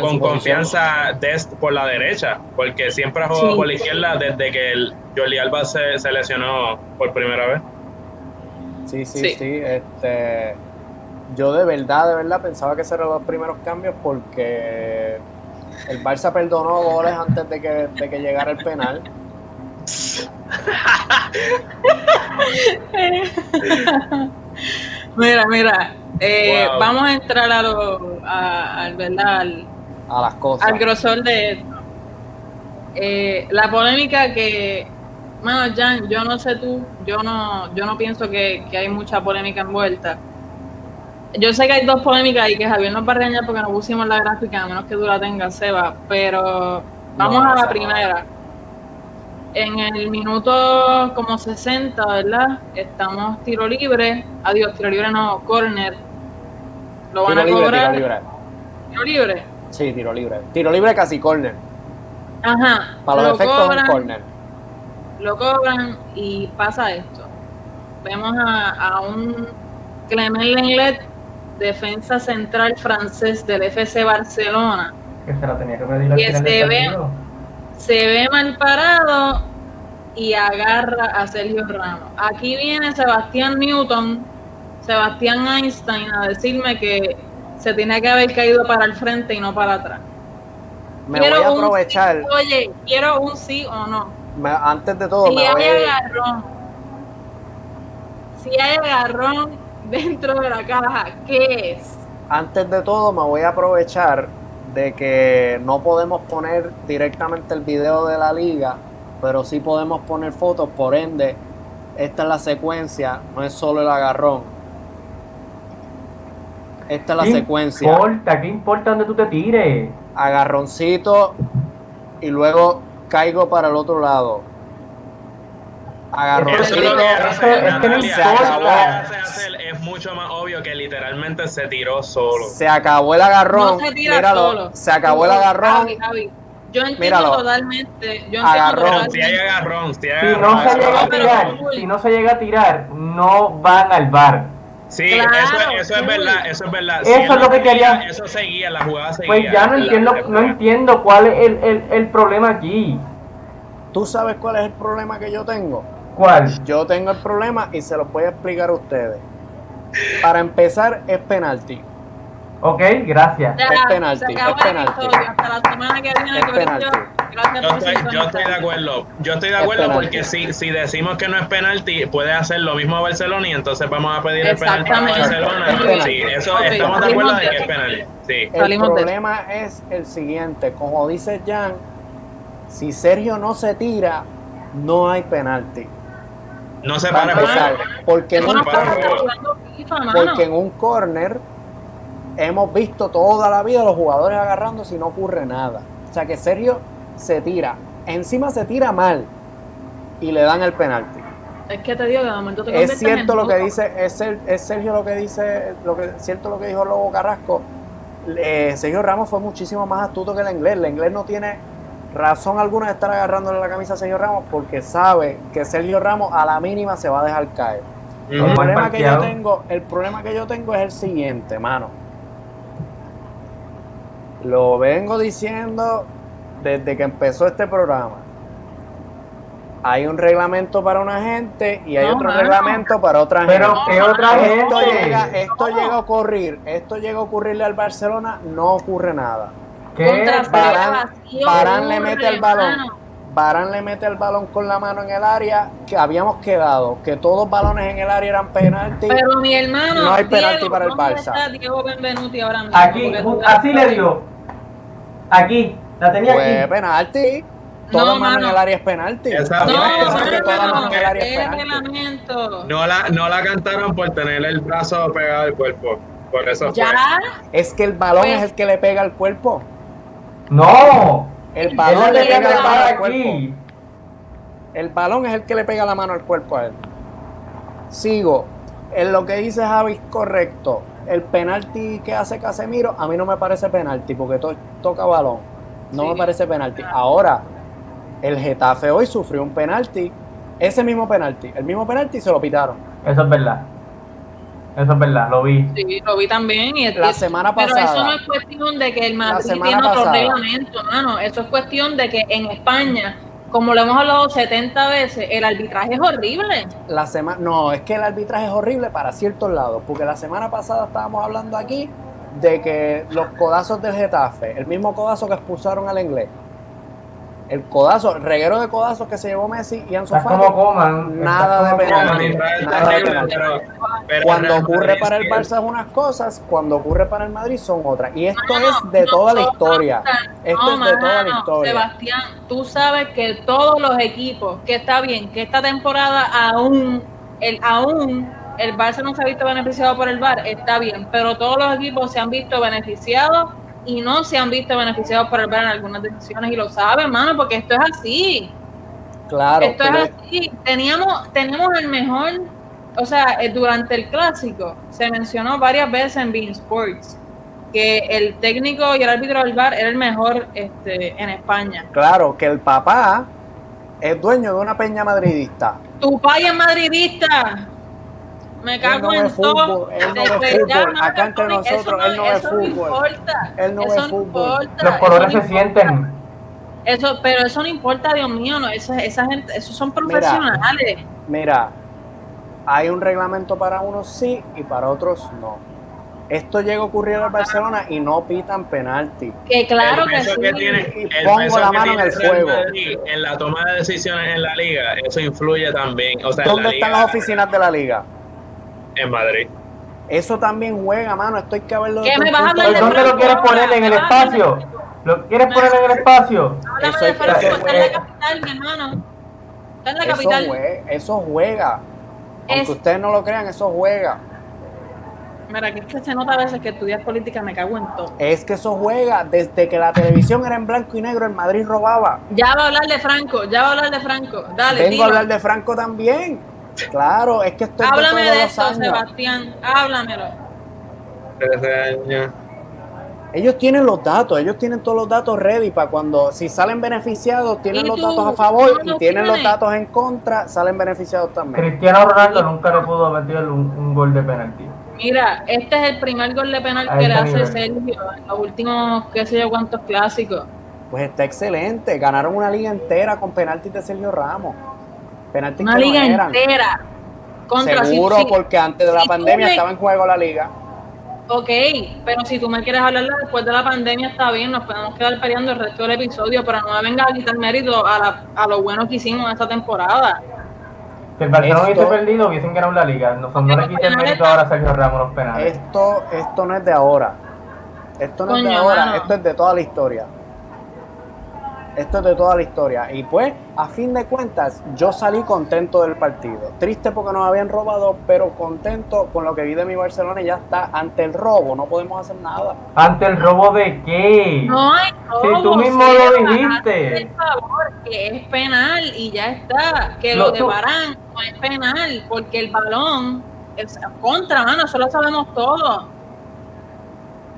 con confianza Dest por la derecha, porque siempre ha jugado Sí. por la izquierda desde que el Jordi Alba se, se lesionó por primera vez. Sí, sí, Sí. sí. Este, yo de verdad, de verdad pensaba que esos eran los primeros cambios porque el Barça perdonó goles antes de que, de que llegara el penal. Mira, mira. eh, Wow. Vamos a entrar a lo, a- al, ¿verdad? al, A las cosas. al grosor de esto. Eh, la polémica que, bueno, Jan, yo no sé tú, yo no, yo no pienso que, que hay mucha polémica envuelta. Yo sé que hay dos polémicas y que Javier nos va a regañar porque no pusimos la gráfica, a menos que tú la tengas, Seba, pero vamos No, a la primera. En el minuto como 60, ¿verdad? Estamos tiro libre, adiós, tiro libre no, corner. Lo van Tiro a libre, cobrar. tiro libre. Tiro libre. Sí, tiro libre. Tiro libre casi corner. Ajá. Para los lo efectos un corner. Lo cobran y pasa esto. Vemos a, a un Clement Lenglet, defensa central francés del FC Barcelona. Que se la tenía que pedir al Que final se ve-. Se ve mal parado y agarra a Sergio Ramos. Aquí viene Sebastián Newton, Sebastián Einstein a decirme que se tiene que haber caído para el frente y no para atrás. Me voy a un aprovechar. sí, oye, quiero un sí o no. Me- antes de todo, Si me voy hay a, agarrón, si hay agarrón dentro de la caja, ¿qué es? antes de todo me voy a aprovechar de que no podemos poner directamente el video de la liga, pero sí podemos poner fotos, por ende, esta es la secuencia, no es solo el agarrón. Esta es la ¿Qué secuencia. importa? ¿Qué importa donde tú te tires? Agarroncito y luego caigo para el otro lado. Eso Agarroncito. es lo hace, que no mucho más obvio que literalmente se tiró solo. Se acabó el agarrón. No se tira Míralo, solo. se acabó el agarrón. Javi, Javi, Yo entiendo Míralo. totalmente. Yo entiendo Agarrón. Totalmente. si hay agarrón, si hay Si agarrón. no se llega a tirar, si no se llega a tirar, no van al bar. Sí, Claro, eso, eso es verdad, eso es verdad. Eso Si es lo no que quería. Eso seguía, la jugada seguía. Pues ya no entiendo, no entiendo cuál es el, el, el problema aquí. ¿Tú sabes cuál es el problema que yo tengo? ¿Cuál? Yo tengo el problema y se lo voy a explicar a ustedes. Para empezar, es penalti. Ok, gracias. Ya, Es penalti, es. Hasta la semana que viene, Es penalti. Gracias Yo por estoy, yo estoy de acuerdo. Yo estoy de acuerdo porque si, si decimos que no es penalti, puede hacer lo mismo Barcelona y entonces vamos a pedir el penalti a. Barcelona. Es. Sí, eso estamos de acuerdo de que es penalti. Sí. El Salimos de problema es el siguiente, como dice Jan, si Sergio no se tira, no hay penalti. No se Para para empezar, porque en no FIFA, mano. Porque en un corner hemos visto toda la vida los jugadores agarrando si no ocurre nada. O sea que Sergio se tira, encima se tira mal y le dan el penalti. Es que te digo que de momento te Es cierto en lo que dice, es, es Sergio lo que dice, lo que cierto lo que dijo Lobo Carrasco. Eh, Sergio Ramos fue muchísimo más astuto que el inglés. El inglés no tiene razón alguna de estar agarrándole la camisa a Sergio Ramos porque sabe que Sergio Ramos a la mínima se va a dejar caer. El problema que yo tengo, el problema que yo tengo es el siguiente, mano. Lo vengo diciendo desde que empezó este programa. Hay un reglamento para una gente y hay No, otro mano. reglamento para otra Pero gente. ¿qué otra Esto gente? llega, esto llega a ocurrir, esto llega a ocurrirle al Barcelona, no ocurre nada. ¿Qué? Varane le mete el balón. Barán le mete el balón con la mano en el área, que habíamos quedado, que todos balones en el área eran penalti. Pero mi hermano, No hay penalti Diego, para el ¿dónde Barça. está Diego Benvenuti ahora mismo? Aquí, así le dio. Aquí, la tenía Pues aquí. penalti. Toda No, mano en el área es penalti. Esa- No, Mira, esa Sabes que toda mano, en el área es penalti. No la, no la cantaron por tener el brazo pegado al cuerpo. Por eso fue. Ya, Es que el balón Pues- es el que le pega al cuerpo. No. El balón le pega la mano al cuerpo. El balón es el que le pega la mano al cuerpo a él. Sigo. En lo que dice Javi es correcto. El penalti que hace Casemiro, a mí no me parece penalti porque to- toca balón. No Sí. me parece penalti. Ahora, el Getafe hoy sufrió un penalti. Ese mismo penalti. El mismo penalti se lo pitaron. Eso es verdad. Eso es verdad, lo vi. sí, lo vi también. Y La semana pero pasada. eso no es cuestión de que el Madrid tiene otro pasada. reglamento, mano. Eso es cuestión de que en España, como lo hemos hablado 70 veces, el arbitraje es horrible. La semana, no, es que el arbitraje es horrible para ciertos lados, porque la semana pasada estábamos hablando aquí de que los codazos del Getafe, el mismo codazo que expulsaron al inglés, el codazo, el reguero de codazos que se llevó Messi y Ansu Fati, como coman. Nada de penalti. Cuando ocurre Madrid para el Barça es unas cosas, cuando ocurre para el Madrid son otras. Y esto Mano, es de toda la no, historia. Esto no, es de toda la historia. Sebastián, tú sabes que todos los equipos, que está bien, que esta temporada aún, el, aún el Barça no se ha visto beneficiado por el VAR, está bien, pero todos los equipos se han visto beneficiados y no se han visto beneficiados por el VAR en algunas decisiones y lo saben, mano, porque esto es así. Claro, Esto pero es así. Teníamos, teníamos el mejor, o sea, eh, durante el clásico se mencionó varias veces en Bean Sports que el técnico y el árbitro del bar era el mejor este, en España. claro que el papá es dueño de una peña madridista. Tu padre es madridista. Me Él cago no en todo. fútbol, él no ya, fútbol. Acá entre eso no- nosotros, él no ve eso fútbol. importa. Él no ve Eso fútbol. importa, Los colores se sienten. Eso, pero eso no importa, Dios mío, no, esa, esa gente, esos son profesionales. Mira, hay un reglamento para unos sí y para otros no. Esto llega a ocurrir al Barcelona y no pitan penalti. Que claro el que sí. que tiene, Y el pongo peso la mano en el fuego. Madrid en la toma de decisiones en la liga, eso influye también. O sea, en ¿Dónde la están liga, las oficinas de la liga? En Madrid. Eso también juega, mano. Esto hay que verlo. ¿Qué me vas a hablar de de ¿Dónde lo quieres poner en el espacio? ¿Lo quieres poner en el espacio? Háblame Eso de es- Franco, está en la es- capital, mi hermano. Está en la Eso capital. juega, eso juega. Aunque Es- ustedes no lo crean, eso juega. Mira, que es que se nota a veces que estudias política, me cago en todo. Es que eso juega desde que la televisión era en blanco y negro, en Madrid robaba. Ya va a hablar de Franco, ya va a hablar de Franco. Dale, Vengo a hablar de Franco también. Claro, es que esto es de Háblame de los esto, años. Sebastián. Háblamelo. 13 años. Ellos tienen los datos, ellos tienen todos los datos ready para cuando, si salen beneficiados, tienen ¿Y los datos a favor ¿Cómo y lo tienen los datos en contra, salen beneficiados también. Cristiano Ronaldo nunca le pudo meter un, un gol de penalti. Mira, este es el primer gol de penal que le este hace nivel. Sergio en los últimos, qué sé yo, cuántos clásicos. Pues está excelente, ganaron una liga entera con penaltis de Sergio Ramos. Penaltis Una que no liga eran. entera. Contra Seguro, si- porque antes de la si pandemia me- estaba en juego la liga. Ok, pero si tú me quieres hablar de después de la pandemia, está bien, nos podemos quedar peleando el resto del episodio, pero no me vengas a quitar mérito a, la- a lo bueno que hicimos esta temporada. Si el Barcelona Esto- hubiese perdido, hubiesen ganado la liga. No, no le quiten mérito ahora a Sergio Ramos los penales. Esto, esto no es de ahora. Esto no es de ahora, mano. esto es de toda la historia. Esto es de toda la historia. Y pues, a fin de cuentas, yo salí contento del partido. Triste porque nos habían robado, pero contento con lo que vi de mi Barcelona y ya está. Ante el robo, no podemos hacer nada. ¿Ante el robo de qué? No hay Si robo, tú mismo lo dijiste. favor, que es penal y ya está. Que Lo lo de Barán no es penal, porque el balón es contra, mano, eso lo sabemos todos.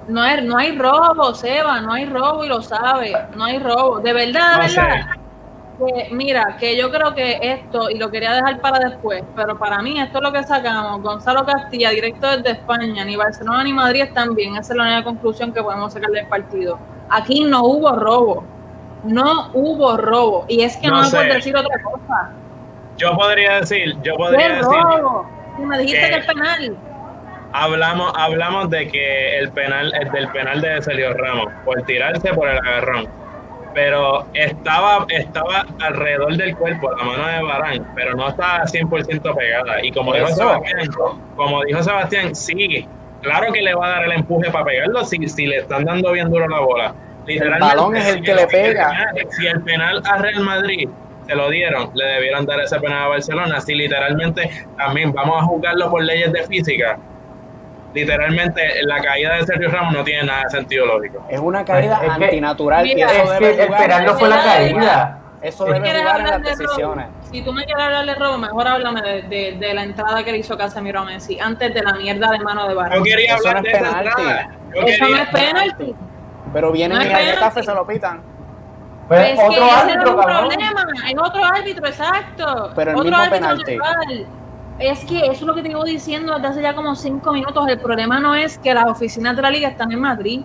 No hay, no hay robo, Seba, no hay robo y lo sabe, no hay robo. De verdad, de No verdad. que, mira, que yo creo que esto, y lo quería dejar para después, pero para mí esto es lo que sacamos. Gonzalo Castilla, directo desde España, ni Barcelona ni Madrid están bien. Esa es la única conclusión que podemos sacar del partido. Aquí no hubo robo. No hubo robo. Y es que no, No me puedes decir otra cosa. Yo podría decir, yo ¿Qué podría decir, robo? Me dijiste que- que es penal. Hablamos, hablamos de que el penal, el del penal de Sergio Ramos, por tirarse por el agarrón. Pero estaba, estaba alrededor del cuerpo la mano de Barán, pero no estaba 100% pegada. Y como dijo. Sebastián, como dijo Sebastián, sí, claro que le va a dar el empuje para pegarlo si, si le están dando bien duro la bola. balón es el que le pega. penal- si el penal a Real Madrid se lo dieron, le debieron dar ese penal a Barcelona. Si literalmente también vamos a jugarlo por leyes de física, literalmente la caída de Sergio Ramos no tiene nada de sentido lógico. Es una caída Es que- antinatural y Mira, eso Es que el jugar. no fue la caída. Eso Si debe jugar en las de robo, decisiones. si tú me quieres hablar de robo, mejor háblame de, de- de la entrada que le hizo Casemiro a Messi antes de la mierda de mano de Barán. Yo quería Eso hablar no de es esa penalti. entrada. Yo Eso no quería- es penalti. Pero vienen No y es al penalti. Getafe se lo pitan. Pues es que otro ese árbitro, era un cabrón. problema, es otro árbitro, exacto. Pero el otro mismo árbitro penalti. Es que eso es lo que te llevo diciendo desde hace ya como cinco minutos. El problema no es que las oficinas de la liga están en Madrid.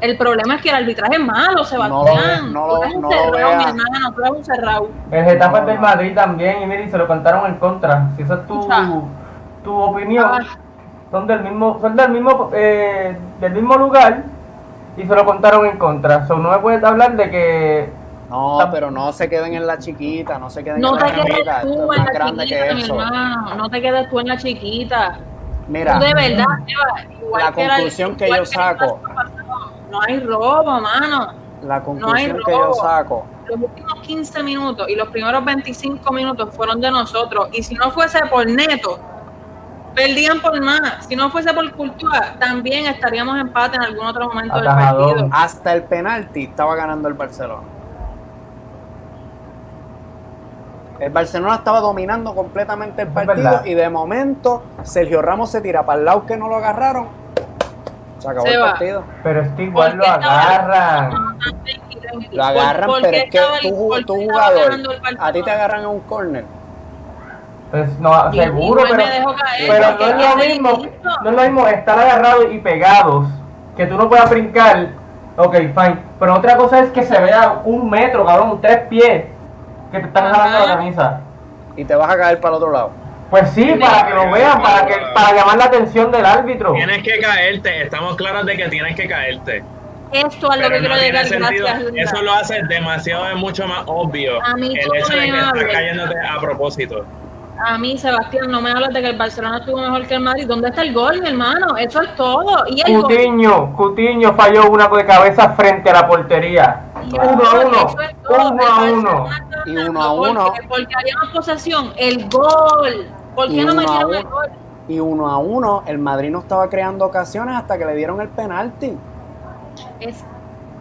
El problema es que el arbitraje es malo, Sebastián. no lo- Tú eres un no lo cerrado, mi hermano, tú eres un cerrado. El Getafe No, es del. Madrid también, y mire, y se lo contaron en contra. Si esa es tu, tu opinión, Ah. son del mismo, son del mismo, eh, del mismo lugar y se lo contaron en contra. So, no me puedes hablar de que No, Tam- pero no se queden en la chiquita, no se queden No en te la. Esto tú es en más la grande chiquita, que mi eso. hermano. No te quedes tú en la chiquita. Mira, Tú de verdad, Seba, igual La que conclusión que igual yo saco. pasado, No hay robo, mano. la conclusión que yo saco, Los últimos 15 minutos y los primeros 25 minutos fueron de nosotros. Y si no fuese por Neto, perdían por más. Si no fuese por Cultura, también estaríamos empate en algún otro momento del partido. hasta el penalti estaba ganando el Barcelona. El Barcelona estaba dominando completamente el partido y de momento Sergio Ramos se tira para el lado que no lo agarraron. Se acabó Se el va. partido. pero es que igual ¿Por lo agarran. Lo agarran, ¿Por- por pero es que tú, estaba jugador, a ti te agarran en un corner. Pues no, Y- seguro, pero, caer, pero no es lo mismo, no es lo mismo estar agarrados y pegados, que tú no puedas brincar, ok, fine, pero otra cosa es que se vea un metro, cabrón, tres pies, que te están jalando la camisa. Y te vas a caer para el otro lado. Pues sí, para que lo vean, para que para llamar la atención del árbitro. Tienes que caerte, estamos claros de que tienes que caerte. Esto es lo que quiero no llegar. Gracias. Eso lo hace demasiado, es mucho más obvio. A mí el hecho de que estás cayéndote a propósito. A mí, Sebastián, no me hablas de que el Barcelona estuvo mejor que el Madrid. ¿Dónde está el gol, mi hermano? Eso es todo. Y el gol. Cutiño, Cutiño falló una de cabeza frente a la portería. Y Uno a uno, uno El a uno. Y uno a uno. Porque, porque había más posesión. El gol. ¿Por Y qué no metieron el gol? Y uno a uno, el Madrid no estaba creando ocasiones hasta que le dieron el penalti. Es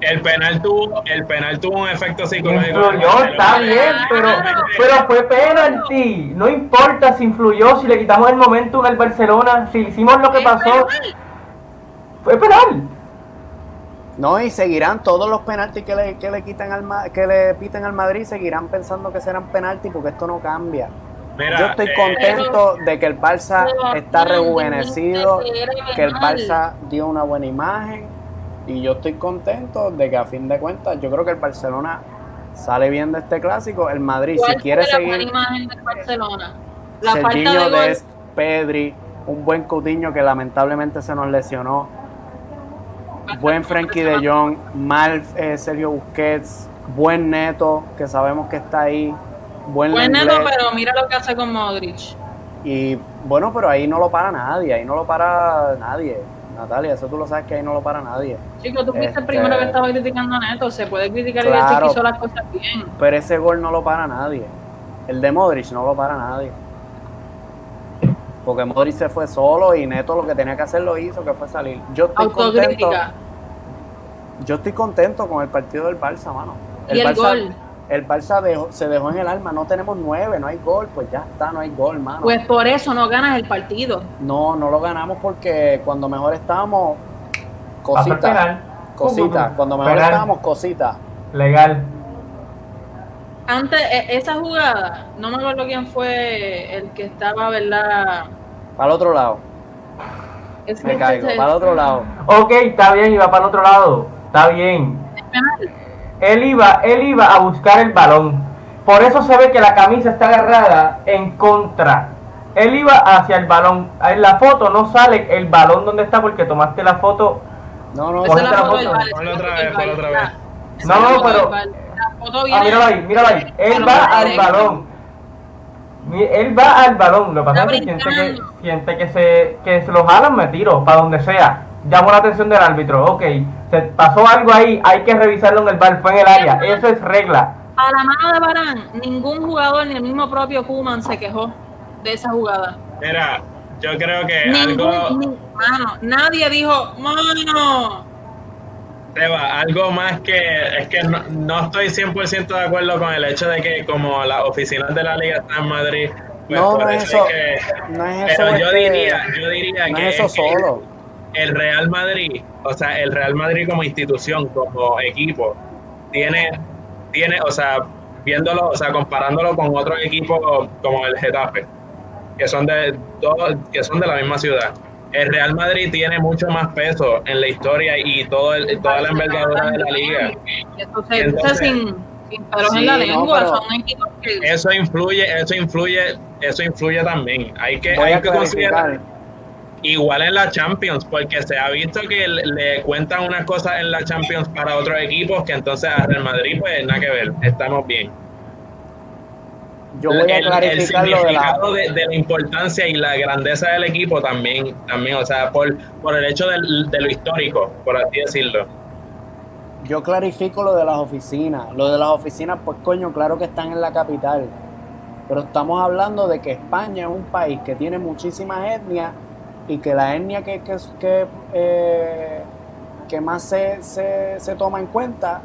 El penal tuvo, el penal tuvo un efecto psicológico. Influyó, está bien, pero, pero fue penalti. No importa si influyó, si le quitamos el momentum al Barcelona, si hicimos lo que pasó, penal. fue penal. No, y seguirán todos los penaltis que le, que le quitan al Ma- que le piten al Madrid, seguirán pensando que serán penaltis porque esto no cambia. Mira, Yo estoy eh, contento de que el Barça Pero, está rejuvenecido, que el. Barça dio una buena imagen y yo estoy contento de que a fin de cuentas yo creo que el Barcelona sale bien de este clásico. El Madrid si ¿Cuál quiere la seguir imagen del Barcelona? La falta Serginho de gol. Dest, Pedri, un buen Coutinho que lamentablemente se nos lesionó, buen Frenkie de Jong, mal eh, Sergio Busquets, buen Neto que sabemos que está ahí, buen Buen neto, pero mira lo que hace con Modric. Y bueno, pero ahí no lo para nadie, ahí no lo para nadie. Natalia, eso tú lo sabes que ahí no lo para nadie. Chico, tú fuiste Este- el primero que estaba criticando a Neto. Se puede criticar y decir que hizo las cosas bien. Pero ese gol no lo para nadie. El de Modric no lo para nadie. Porque Modric se fue solo y Neto lo que tenía que hacer lo hizo, que fue salir. Yo estoy contento. Autocrítica. Yo estoy contento con el partido del Barça, mano. Y el Barça, gol. El Barça dejó- se dejó en el alma. No tenemos nueve, no hay gol. Pues ya está, no hay gol, mano. Pues por eso no ganas el partido. no, no lo ganamos porque cuando mejor estábamos, el cositas. Cositas. Cuando mejor Penal. estábamos, cositas. Legal. Antes, e- esa jugada, no me acuerdo quién fue el que estaba, ¿verdad? Para el otro lado. Es Me caigo. ese- Para el otro lado. Ok, está bien, iba para el otro lado. Está bien. Él iba, él iba a buscar el balón. Por eso se ve que la camisa está agarrada en contra. Él iba hacia el balón. En la foto no sale el balón donde está porque tomaste la foto. No, no, la otra vez, otra vez. No, no, pero- Foto Ah, viene- míralo ahí, míralo ahí. Él va al balón. Él va al balón. Lo que pasa es que siente que, siente que se, que se lo jalan, me tiro, para donde sea. Llamo la atención del árbitro. Ok, se pasó algo ahí, hay que revisarlo en el bar, fue en el área. Eso es regla. A la mano de Barán, ningún jugador ni el mismo propio Kuman se quejó de esa jugada. Mira, yo creo que Ningún, algo, ni- mano, nadie dijo, mano. Seba, algo más que es que no, no estoy 100% de acuerdo con el hecho de que como las oficinas de la liga están en Madrid, pues No, es eso que No es eso. pero yo este, diría, yo diría no que es eso solo. el Real Madrid, o sea, el Real Madrid como institución, como equipo, tiene, tiene, o sea, viéndolo, o sea, comparándolo con otros equipos como el Getafe, que son de todo, que son de la misma ciudad. El Real Madrid tiene mucho más peso en la historia y todo el- toda la envergadura de la liga. Eso se Entonces- dice sin, sin pelos Sí, en la lengua. pero- Son equipos que. Eso influye, eso influye, eso influye también. Hay que, Voy hay que considerar igual en la Champions, porque se ha visto que le, le cuentan unas cosas en la Champions para otros equipos que entonces a Real Madrid pues nada que ver, estamos bien. Yo voy a el, el clarificar lo de la. de, de la importancia y la grandeza del equipo también, también, o sea, por, por el hecho del- de lo histórico, por así decirlo. Yo clarifico lo de las oficinas. Lo de las oficinas, pues coño, claro que están en la capital. Pero estamos hablando de que España es un país que tiene muchísimas etnias y que la etnia que, que, que, eh, que más se, se, se toma en cuenta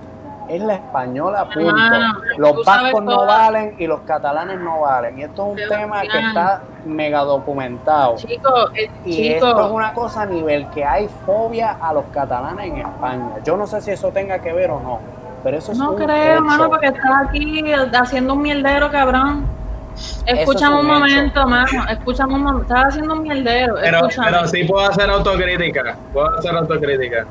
es la española, punto. Hermano, Los vascos no valen y los catalanes no valen. Y esto es un tema que está mega documentado. Chico, eh, Y esto es una cosa a nivel que hay fobia a los catalanes en España. Yo no sé si eso tenga que ver o no, pero eso es no un creo, hecho. mano, porque estás aquí haciendo un mierdero, cabrón. Escúchame es un un momento, mano. Escúchame un momento. Estás haciendo un mierdero. Pero, pero sí puedo hacer autocrítica, puedo hacer autocrítica.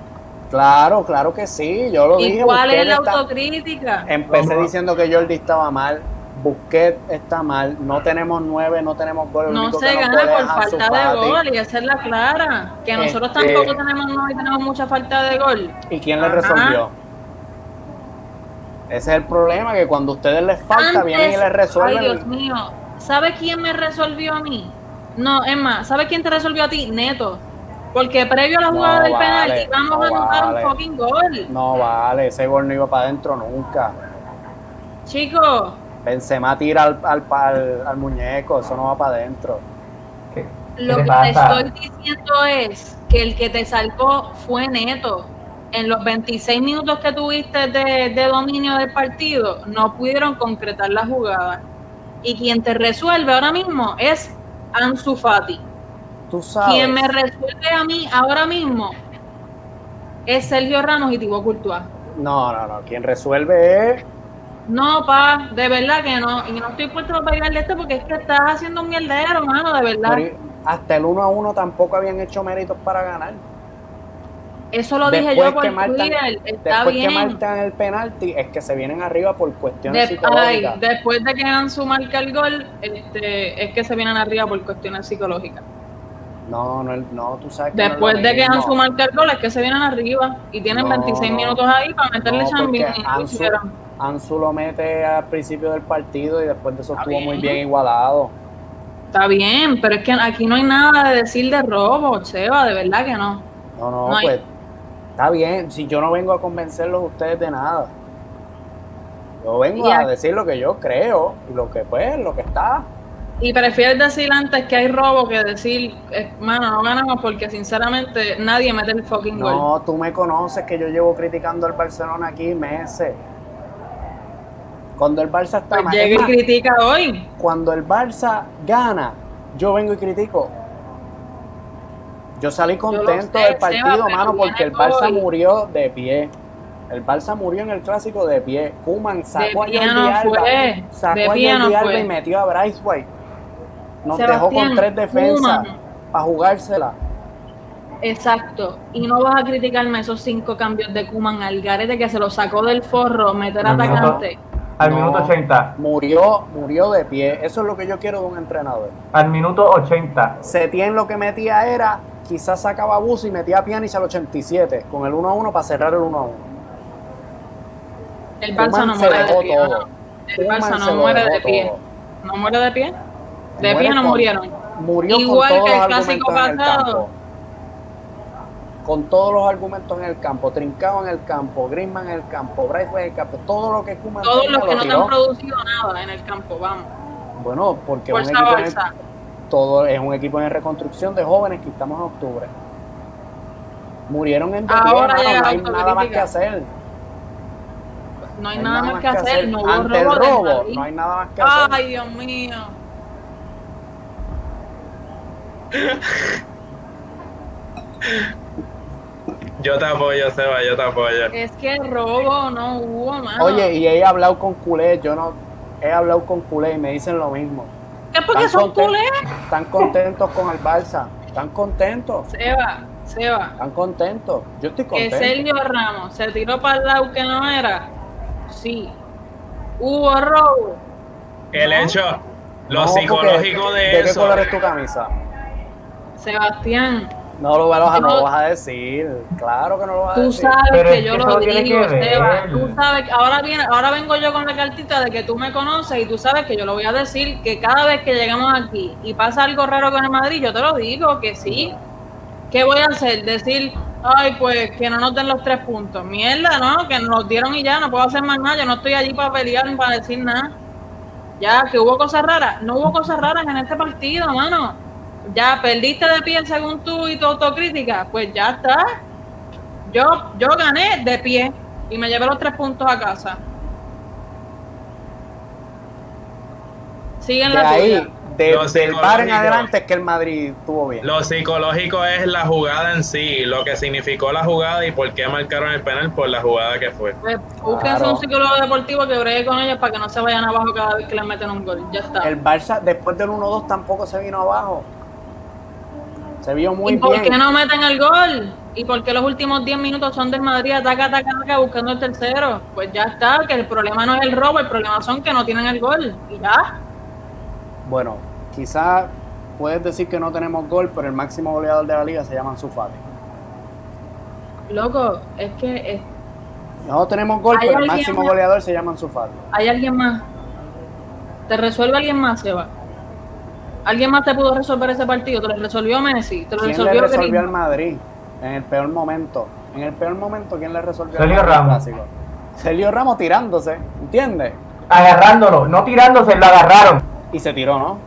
Claro, claro que sí, yo lo ¿Y dije. cuál es la está- autocrítica? Empecé ¿Cómo? diciendo que Jordi estaba mal, Busquets está mal, no tenemos nueve, no tenemos gol. el No único se gana por falta de Fati. gol y esa es la clara. Que nosotros Este- tampoco tenemos no y tenemos mucha falta de gol. ¿Y quién le resolvió? Ese es el problema, que cuando a ustedes les falta, Antes- vienen y les resuelven. Ay, Dios mío. ¿Sabe quién me resolvió a mí? No, es más, ¿sabe quién te resolvió a ti? Neto. Porque previo a la No jugada del vale, penal íbamos no a anotar vale. un fucking gol. No vale, ese gol no iba para adentro nunca. Chicos, Benzema tira al, al, al, al muñeco, eso no va para adentro. ¿Qué, lo qué que te estoy diciendo es que el que te salvó fue Neto. En los 26 minutos que tuviste de, de dominio del partido, no pudieron concretar la jugada. Y quien te resuelve ahora mismo es Ansu Fati. Tú sabes. Quien me resuelve a mí ahora mismo es Sergio Ramos y Thibaut Courtois. No, no, no. Quien resuelve es. No, pa, de verdad que no. Y no estoy puesto para bailar de esto porque es que estás haciendo un mierdero, mano, de verdad. pero hasta el 1 a 1 tampoco habían hecho méritos para ganar. Eso lo dije yo por que marcan, Twitter, está después bien. que marcan el penalti, es que se vienen arriba por cuestiones De- psicológicas. ay, después de que Ansu marca el gol, este, es que se vienen arriba por cuestiones psicológicas. No, no, no, tú sabes que no es Después de que. Ansu marca el gol, es que se vienen arriba y tienen No, 26 no. minutos ahí para meterle No, no lo Ansu-. Ansu lo mete al principio del partido y después de eso Está estuvo muy bien. igualado. Está bien, pero es que aquí no hay nada de decir de robo, Cheva, de verdad que no. No, no, No hay- pues está bien. Si yo no vengo a convencerlos a ustedes de nada. Yo vengo Y a aquí- decir lo que yo creo y lo que pues, lo que está. Y prefieres decir antes que hay robo que decir, eh, mano, no ganamos porque sinceramente nadie mete el fucking gol. No, tú me conoces que yo llevo criticando al Barcelona aquí meses. Cuando el Barça está Pues mal- llega y critica hoy. cuando el Barça gana, yo vengo y critico. Yo salí contento sé, del partido, mano, porque el Barça hoy. murió de pie. El Barça murió en el clásico de pie. Kuman sacó a Jordi no Alba, sacó a Jordi no Alba y metió a Bryce White. Nos dejó con tres defensas para jugársela. Exacto. Y no vas a criticarme esos cinco cambios de Kuman al garete que se lo sacó del forro, meter Al minuto- atacante. Al No. minuto 80. Murió, murió de pie. Eso es lo que yo quiero de un entrenador. Al minuto 80. Setién lo que metía era, quizás sacaba bus y metía a Pjanic al 87, con el 1 a 1 para cerrar el 1 a 1. El Barça no muere de pie. El Barça no muere de pie. ¿No muere de pie? De pie no murieron. Murió Igual con todos que el clásico el pasado. Con todos los argumentos en el campo, Trincao en el campo, Griezmann en el campo, Bryce en el campo, todo lo que Koeman Todos los que lo no te han producido nada en el campo, vamos. Bueno, porque un Fuerza equipo en, Barça. todo es un equipo en reconstrucción de jóvenes que estamos en octubre. Murieron en Ahora llega no hay nada más que hacer. No hay nada más que hacer. No hubo Ante el robo del robo, no hay nada más que hacer. Ay, Dios mío. Yo te apoyo, Seba, yo te apoyo. Es que robo no hubo, mano. Oye, y he hablado con culés, yo no he hablado con culés y me dicen lo mismo. ¿Qué es porque son culés? Están contentos con el Barça, están contentos, Seba, Seba. están contentos. Yo estoy Que contento. Sergio Ramos se tiró para el lado que no era. Sí. Hubo robo. El No. hecho, lo No, porque- psicológico de, ¿De qué eso. color es tu camisa? Sebastián, No lo, vas a- no lo vas a decir. Claro que no lo vas a tú decir. sabes Pero que yo lo digo. Seba. Tú sabes que ahora viene, ahora vengo yo con la cartita de que tú me conoces y tú sabes que yo lo voy a decir que cada vez que llegamos aquí y pasa algo raro con el Madrid, yo te lo digo que sí. ¿Qué voy a hacer? Decir, ay, pues que no nos den los tres puntos. Mierda, ¿no? Que nos dieron y ya, no puedo hacer más nada. Yo no estoy allí para pelear ni para decir nada. Ya, que hubo cosas raras. No hubo cosas raras en este partido, mano. Ya perdiste de pie según tú y tu autocrítica. Pues ya está. Yo, yo gané de pie y me llevé los tres puntos a casa. Siguen De la ahí, tuya. de- Lo del bar en psicológico. adelante es que el Madrid estuvo bien. Lo psicológico es la jugada en sí, lo que significó la jugada y por qué marcaron el penal por la jugada que fue. Pues, búsquense Claro. un psicólogo deportivo que bregue con ellos para que no se vayan abajo cada vez que les meten un gol. Ya está. El Barça después del 1-2 tampoco se vino abajo. Se vio muy ¿Y por bien. qué no meten el gol? ¿Y por qué los últimos 10 minutos son del Madrid ataca, ataca, ataca buscando el tercero? Pues ya está, que el problema no es el robo, el problema son que no tienen el gol. Y ya. Bueno, quizás puedes decir que no tenemos gol, pero el máximo goleador de la liga se llama Ansu Fati. Loco, es que es- No tenemos gol, ¿Hay pero el máximo más? goleador se llama Ansu Fati. hay alguien más. ¿Te resuelve alguien más, Seba? ¿Alguien más te pudo resolver ese partido? ¿Te lo resolvió Messi? ¿Te lo ¿Quién le resolvió resolvió al? Madrid en el peor momento? En el peor momento, ¿quién le resolvió Sergio al Ramos. clásico? Sergio Ramos tirándose, ¿entiendes? Agarrándolo, no tirándose, lo agarraron. Y se tiró, ¿no?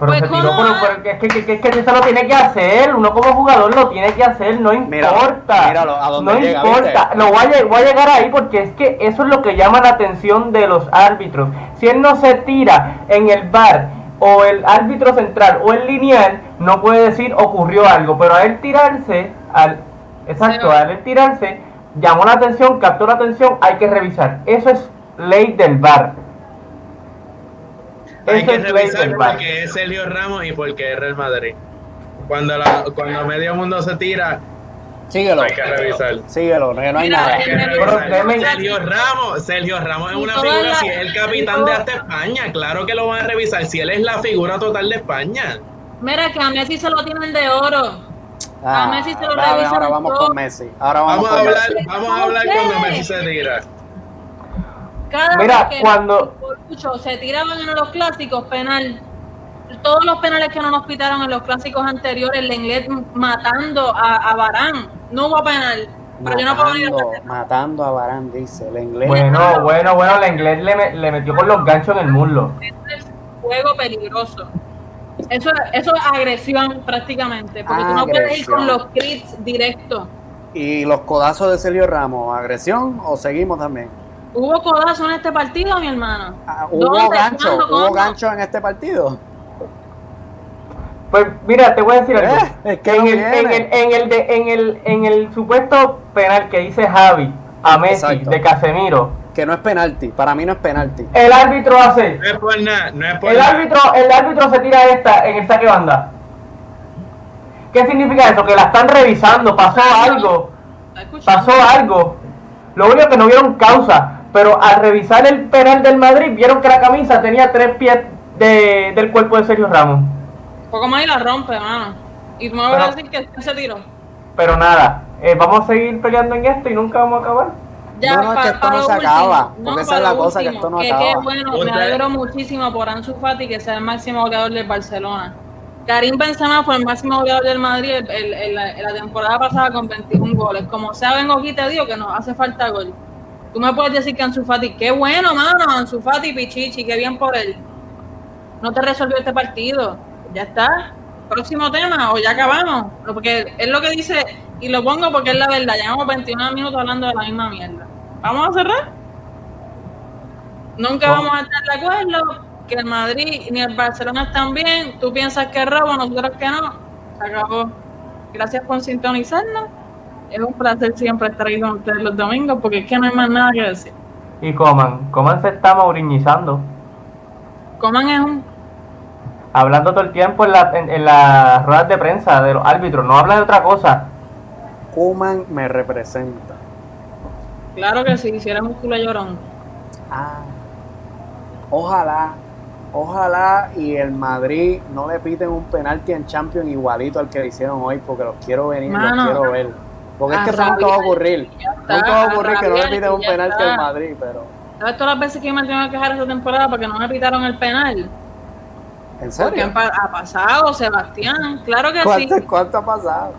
Pero Pues, se tiró, pero, pero es que, que, que, que eso lo tiene que hacer. Uno como jugador lo tiene que hacer, no importa. míralo, a dónde no llega, importa. ¿viste? Lo voy a, voy a llegar ahí porque es que eso es lo que llama la atención de los árbitros. Si él no se tira en el bar o el árbitro central o el lineal, no puede decir ocurrió algo. Pero a él tirarse, al Exacto, Sí. al él tirarse, llamó la atención, captó la atención, hay que revisar. Eso es ley del VAR. Hay Eso que es ley revisar del VAR. porque es Sergio Ramos y porque es Real Madrid. Cuando, la- cuando medio mundo se tira, Síguelo. hay que revisar. Síguelo, que no hay Mira, nada. Hay que Pero revisar. déjame- Sergio Ramos, Sergio Ramos es una figura, la- si es el capitán de hasta España, claro que lo van a revisar, si él es la figura total de España. Mira que a Messi se lo tienen de oro. Ah, a Messi se lo revisan ahora vamos todo. con Messi. Ahora vamos, Vamos a hablar, Messi. vamos a hablar cuando Messi se tira. Cada Mira, vez que cuando- por mucho se tiraban en los clásicos penal. Todos los penales que no nos pitaron en los clásicos anteriores, el inglés matando a, a Barán. No hubo penal. Pero yo no puedo venir a Matando, a Barán, dice el inglés. Bueno, bueno, bueno, el inglés le, me- le metió con los ganchos en el muslo. Eso es juego peligroso. Eso, eso es agresión prácticamente, porque tú no puedes ir con Agresión. los crits directos. ¿Y los codazos de Sergio Ramos? ¿Agresión o seguimos también? ¿Hubo codazo en este partido, mi hermano? Ah, ¿Hubo gancho? ¿Hubo gancho en este partido? Pues mira, te voy a decir algo. Eh, es que en, no el, en, el, en, el de- en, el, en el supuesto penal que dice Javi a Messi Exacto. de Casemiro, Que no es penalti. Para mí no es penalti. el árbitro hace. No es por nada, no es por El nada. árbitro, el árbitro se tira esta en el saque banda. ¿Qué significa eso? Que la están revisando, pasó algo, ¿Está escuchando? pasó algo. Lo único que no vieron causa, pero al revisar el penal del Madrid vieron que la camisa tenía tres pies de- del cuerpo de Sergio Ramos. Poco más y la rompe, mano. Y tú me vas a Pero- decir que se tiró. Pero nada, eh, vamos a seguir peleando en esto y nunca vamos a acabar. No, no, es que esto no se acaba, porque No, esa para es la lo cosa, que último, esto no que acaba. Qué bueno, me alegro muchísimo por Ansu Fati que sea el máximo goleador del Barcelona. Karim Benzema fue el máximo goleador del Madrid el- el- el- la- la temporada pasada con 21 goles. Como sea, vengo aquí te digo que nos hace falta gol. Tú me puedes decir que Ansu Fati, qué bueno, mano, Ansu Fati, Pichichi, qué bien por él. No te resolvió este partido. Ya está. Próximo tema, o ya acabamos. Porque es lo que dice, y lo pongo porque es la verdad. Llevamos 21 minutos hablando de la misma mierda. ¿Vamos a cerrar? Nunca Vamos. vamos a estar de acuerdo que el Madrid ni el Barcelona están bien. Tú piensas que es robo, nosotros que no. Se acabó. Gracias por sintonizarnos. Es un placer siempre estar ahí con ustedes los domingos porque es que no hay más nada que decir. Y coman, coman se está mauriñizando. Coman es un Hablando todo el tiempo en, la, en, en las ruedas de prensa de los árbitros, no habla de otra cosa. Kuman me representa. Claro que sí, si eres un culo llorón. Ah, ojalá, ojalá y el Madrid no le piten un penalti en Champions igualito al que le hicieron hoy porque los quiero venir, Mano, los quiero ver. Porque es que eso nunca va a ocurrir. está, Nunca va a ocurrir que no le piten un penalti al Madrid, pero ¿Sabes todas las veces que yo me tengo que quejar esta temporada porque no me pitaron el penal? ¿En Porque serio? han pa- ha pasado, Sebastián. Claro que sí. ¿Cuánto, cuánto ha pasado?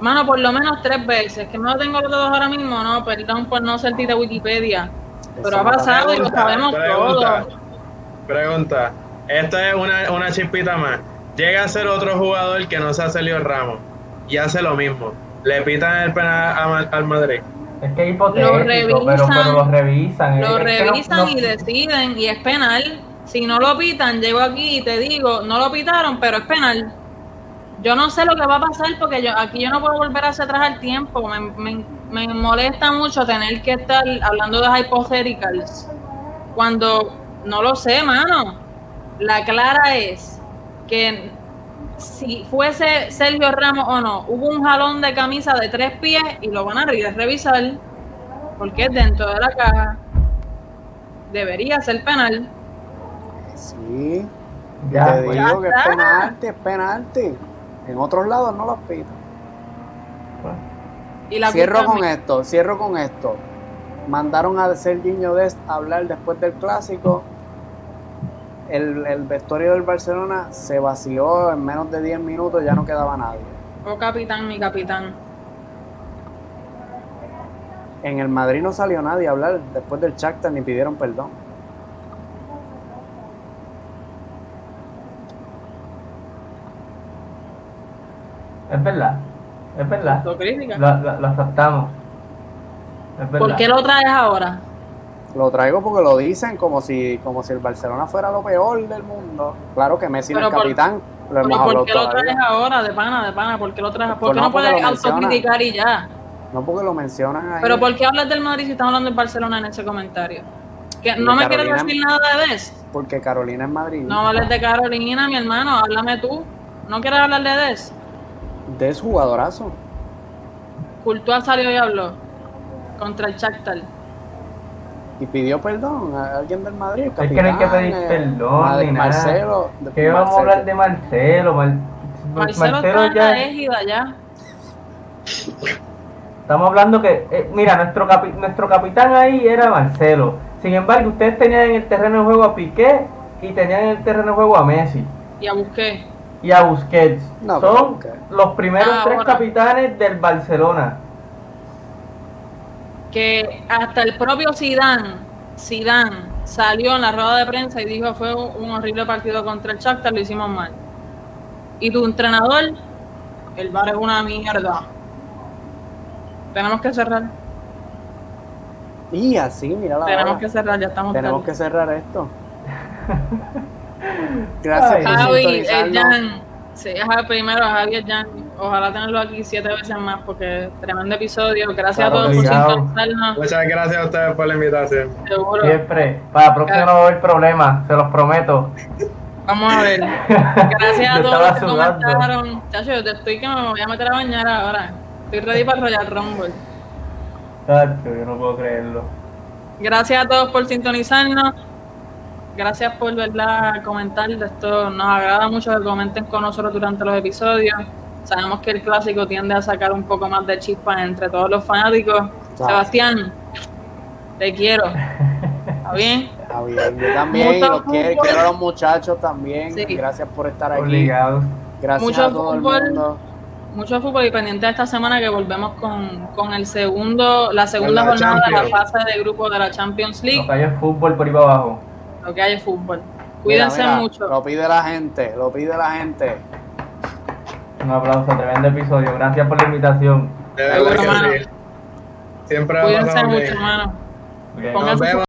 Mano, por lo menos tres veces. Que no lo tengo los dedos ahora mismo, no, perdón por no ser tita Wikipedia. Pero Eso ha pasado y lo Pregunta, sabemos pregunta, todos. Pregunta. Esta es una, una chispita más. Llega a ser otro jugador que no sea Sergio Ramos y hace lo mismo. Le pitan el penal al Madrid. Es que es hipotético, Lo pero, revisan, pero lo revisan. Lo Es que no- revisan no- y deciden y es penal. Si no lo pitan, llego aquí y te digo, no lo pitaron, pero es penal. Yo no sé lo que va a pasar porque yo aquí yo no puedo volver hacia atrás al tiempo. Me, me- me molesta mucho tener que estar hablando de hypotheticals cuando no lo sé, mano. La clara es que si fuese Sergio Ramos o no, hubo un jalón de camisa de tres pies y lo van a re- revisar porque es dentro de la caja. Debería ser penal. Sí, Ya, te pues. digo que es penalti, es penalti. En otros lados no los pitan. Y la Cierro con esto, cierro con esto. Mandaron a Serginho Dest a hablar después del clásico. El, el vestuario del Barcelona se vació en menos de 10 minutos, ya no quedaba nadie. Oh, capitán, mi capitán. En el Madrid no salió nadie a hablar después del Shakhtar ni pidieron perdón. Es verdad, es verdad. Autocrítica. Lo, lo- lo aceptamos. Es verdad. ¿Por qué lo traes ahora? Lo traigo porque lo dicen como si, como si el Barcelona fuera lo peor del mundo. Claro que Messi no es Pero por- capitán, lo ¿Pero ¿Por qué lo traes todavía. ahora? De pana, de pana. ¿Por qué lo traes? ¿Por Pues qué no, puedes lo autocriticar y ya? No porque lo mencionan ahí. Pero ¿por qué hablas del Madrid si estamos hablando del Barcelona en ese comentario? ¿Que ¿No me quieres decir nada de Dest? Porque Carolina es Madrid. No hables de Carolina, mi hermano, háblame tú. ¿No quieres hablar de Dest? Es jugadorazo. Courtois salió y habló contra el Shakhtar. Y pidió perdón a alguien del Madrid. el Es que no hay que pedir eh, perdón ni nada. Marcelo. de- ¿Qué vamos a Marcelo. hablar de Marcelo? Mar- Marcelo, está en la égida ya. Estamos hablando que, eh, mira, nuestro, capi- nuestro capitán ahí era Marcelo. Sin embargo, ustedes tenían en el terreno de juego a Piqué y tenían en el terreno de juego a Messi Y a Busqué. Y a Busquets. No, Son los primeros Ah, tres capitanes del Barcelona. Que hasta el propio Zidane, Zidane salió en la rueda de prensa y dijo fue un horrible partido contra el Shakhtar, lo hicimos mal. Y tu entrenador, el bar es una mierda. Tenemos que cerrar. Y así, mira la Tenemos hora. que cerrar, ya estamos Tenemos tarde. que cerrar esto. Gracias Ay. por Javi, eh. Jan, sí, Javi, primero Javi Jan, ojalá tenerlo aquí siete veces más porque tremendo episodio. Gracias Claro, a todos por sintonizarnos. Muchas gracias a ustedes por la invitación. Seguro. Siempre. Para la próxima no va a haber problema, se los prometo. Vamos a ver. Gracias a todos los que sudando. comentaron. Chacho, yo te estoy que me voy a meter a bañar ahora. Estoy ready para Royal Rumble. Tacho, yo no puedo creerlo. Gracias a todos por sintonizarnos. Gracias por verdad comentar. Esto nos agrada mucho que comenten con nosotros durante los episodios. Sabemos que el clásico tiende a sacar un poco más de chispa entre todos los fanáticos. Sebastián, te quiero. ¿Está bien? Está bien, yo también, los quiero, quiero a los muchachos también. Sí. Gracias por estar aquí. Obligado. Gracias Mucho a todo fútbol. el mundo. Mucho fútbol y pendiente de esta semana que volvemos con, con el segundo, la segunda la jornada de la fase de grupo de la Champions League. Es fútbol por ahí para abajo. Lo que hay es fútbol. Cuídense mira, mucho. Lo pide la gente, lo pide la gente. Un aplauso, tremendo episodio. Gracias por la invitación. De verdad. Siempre Cuídense mucho, hermano. Bien. Pónganse Nos vemos.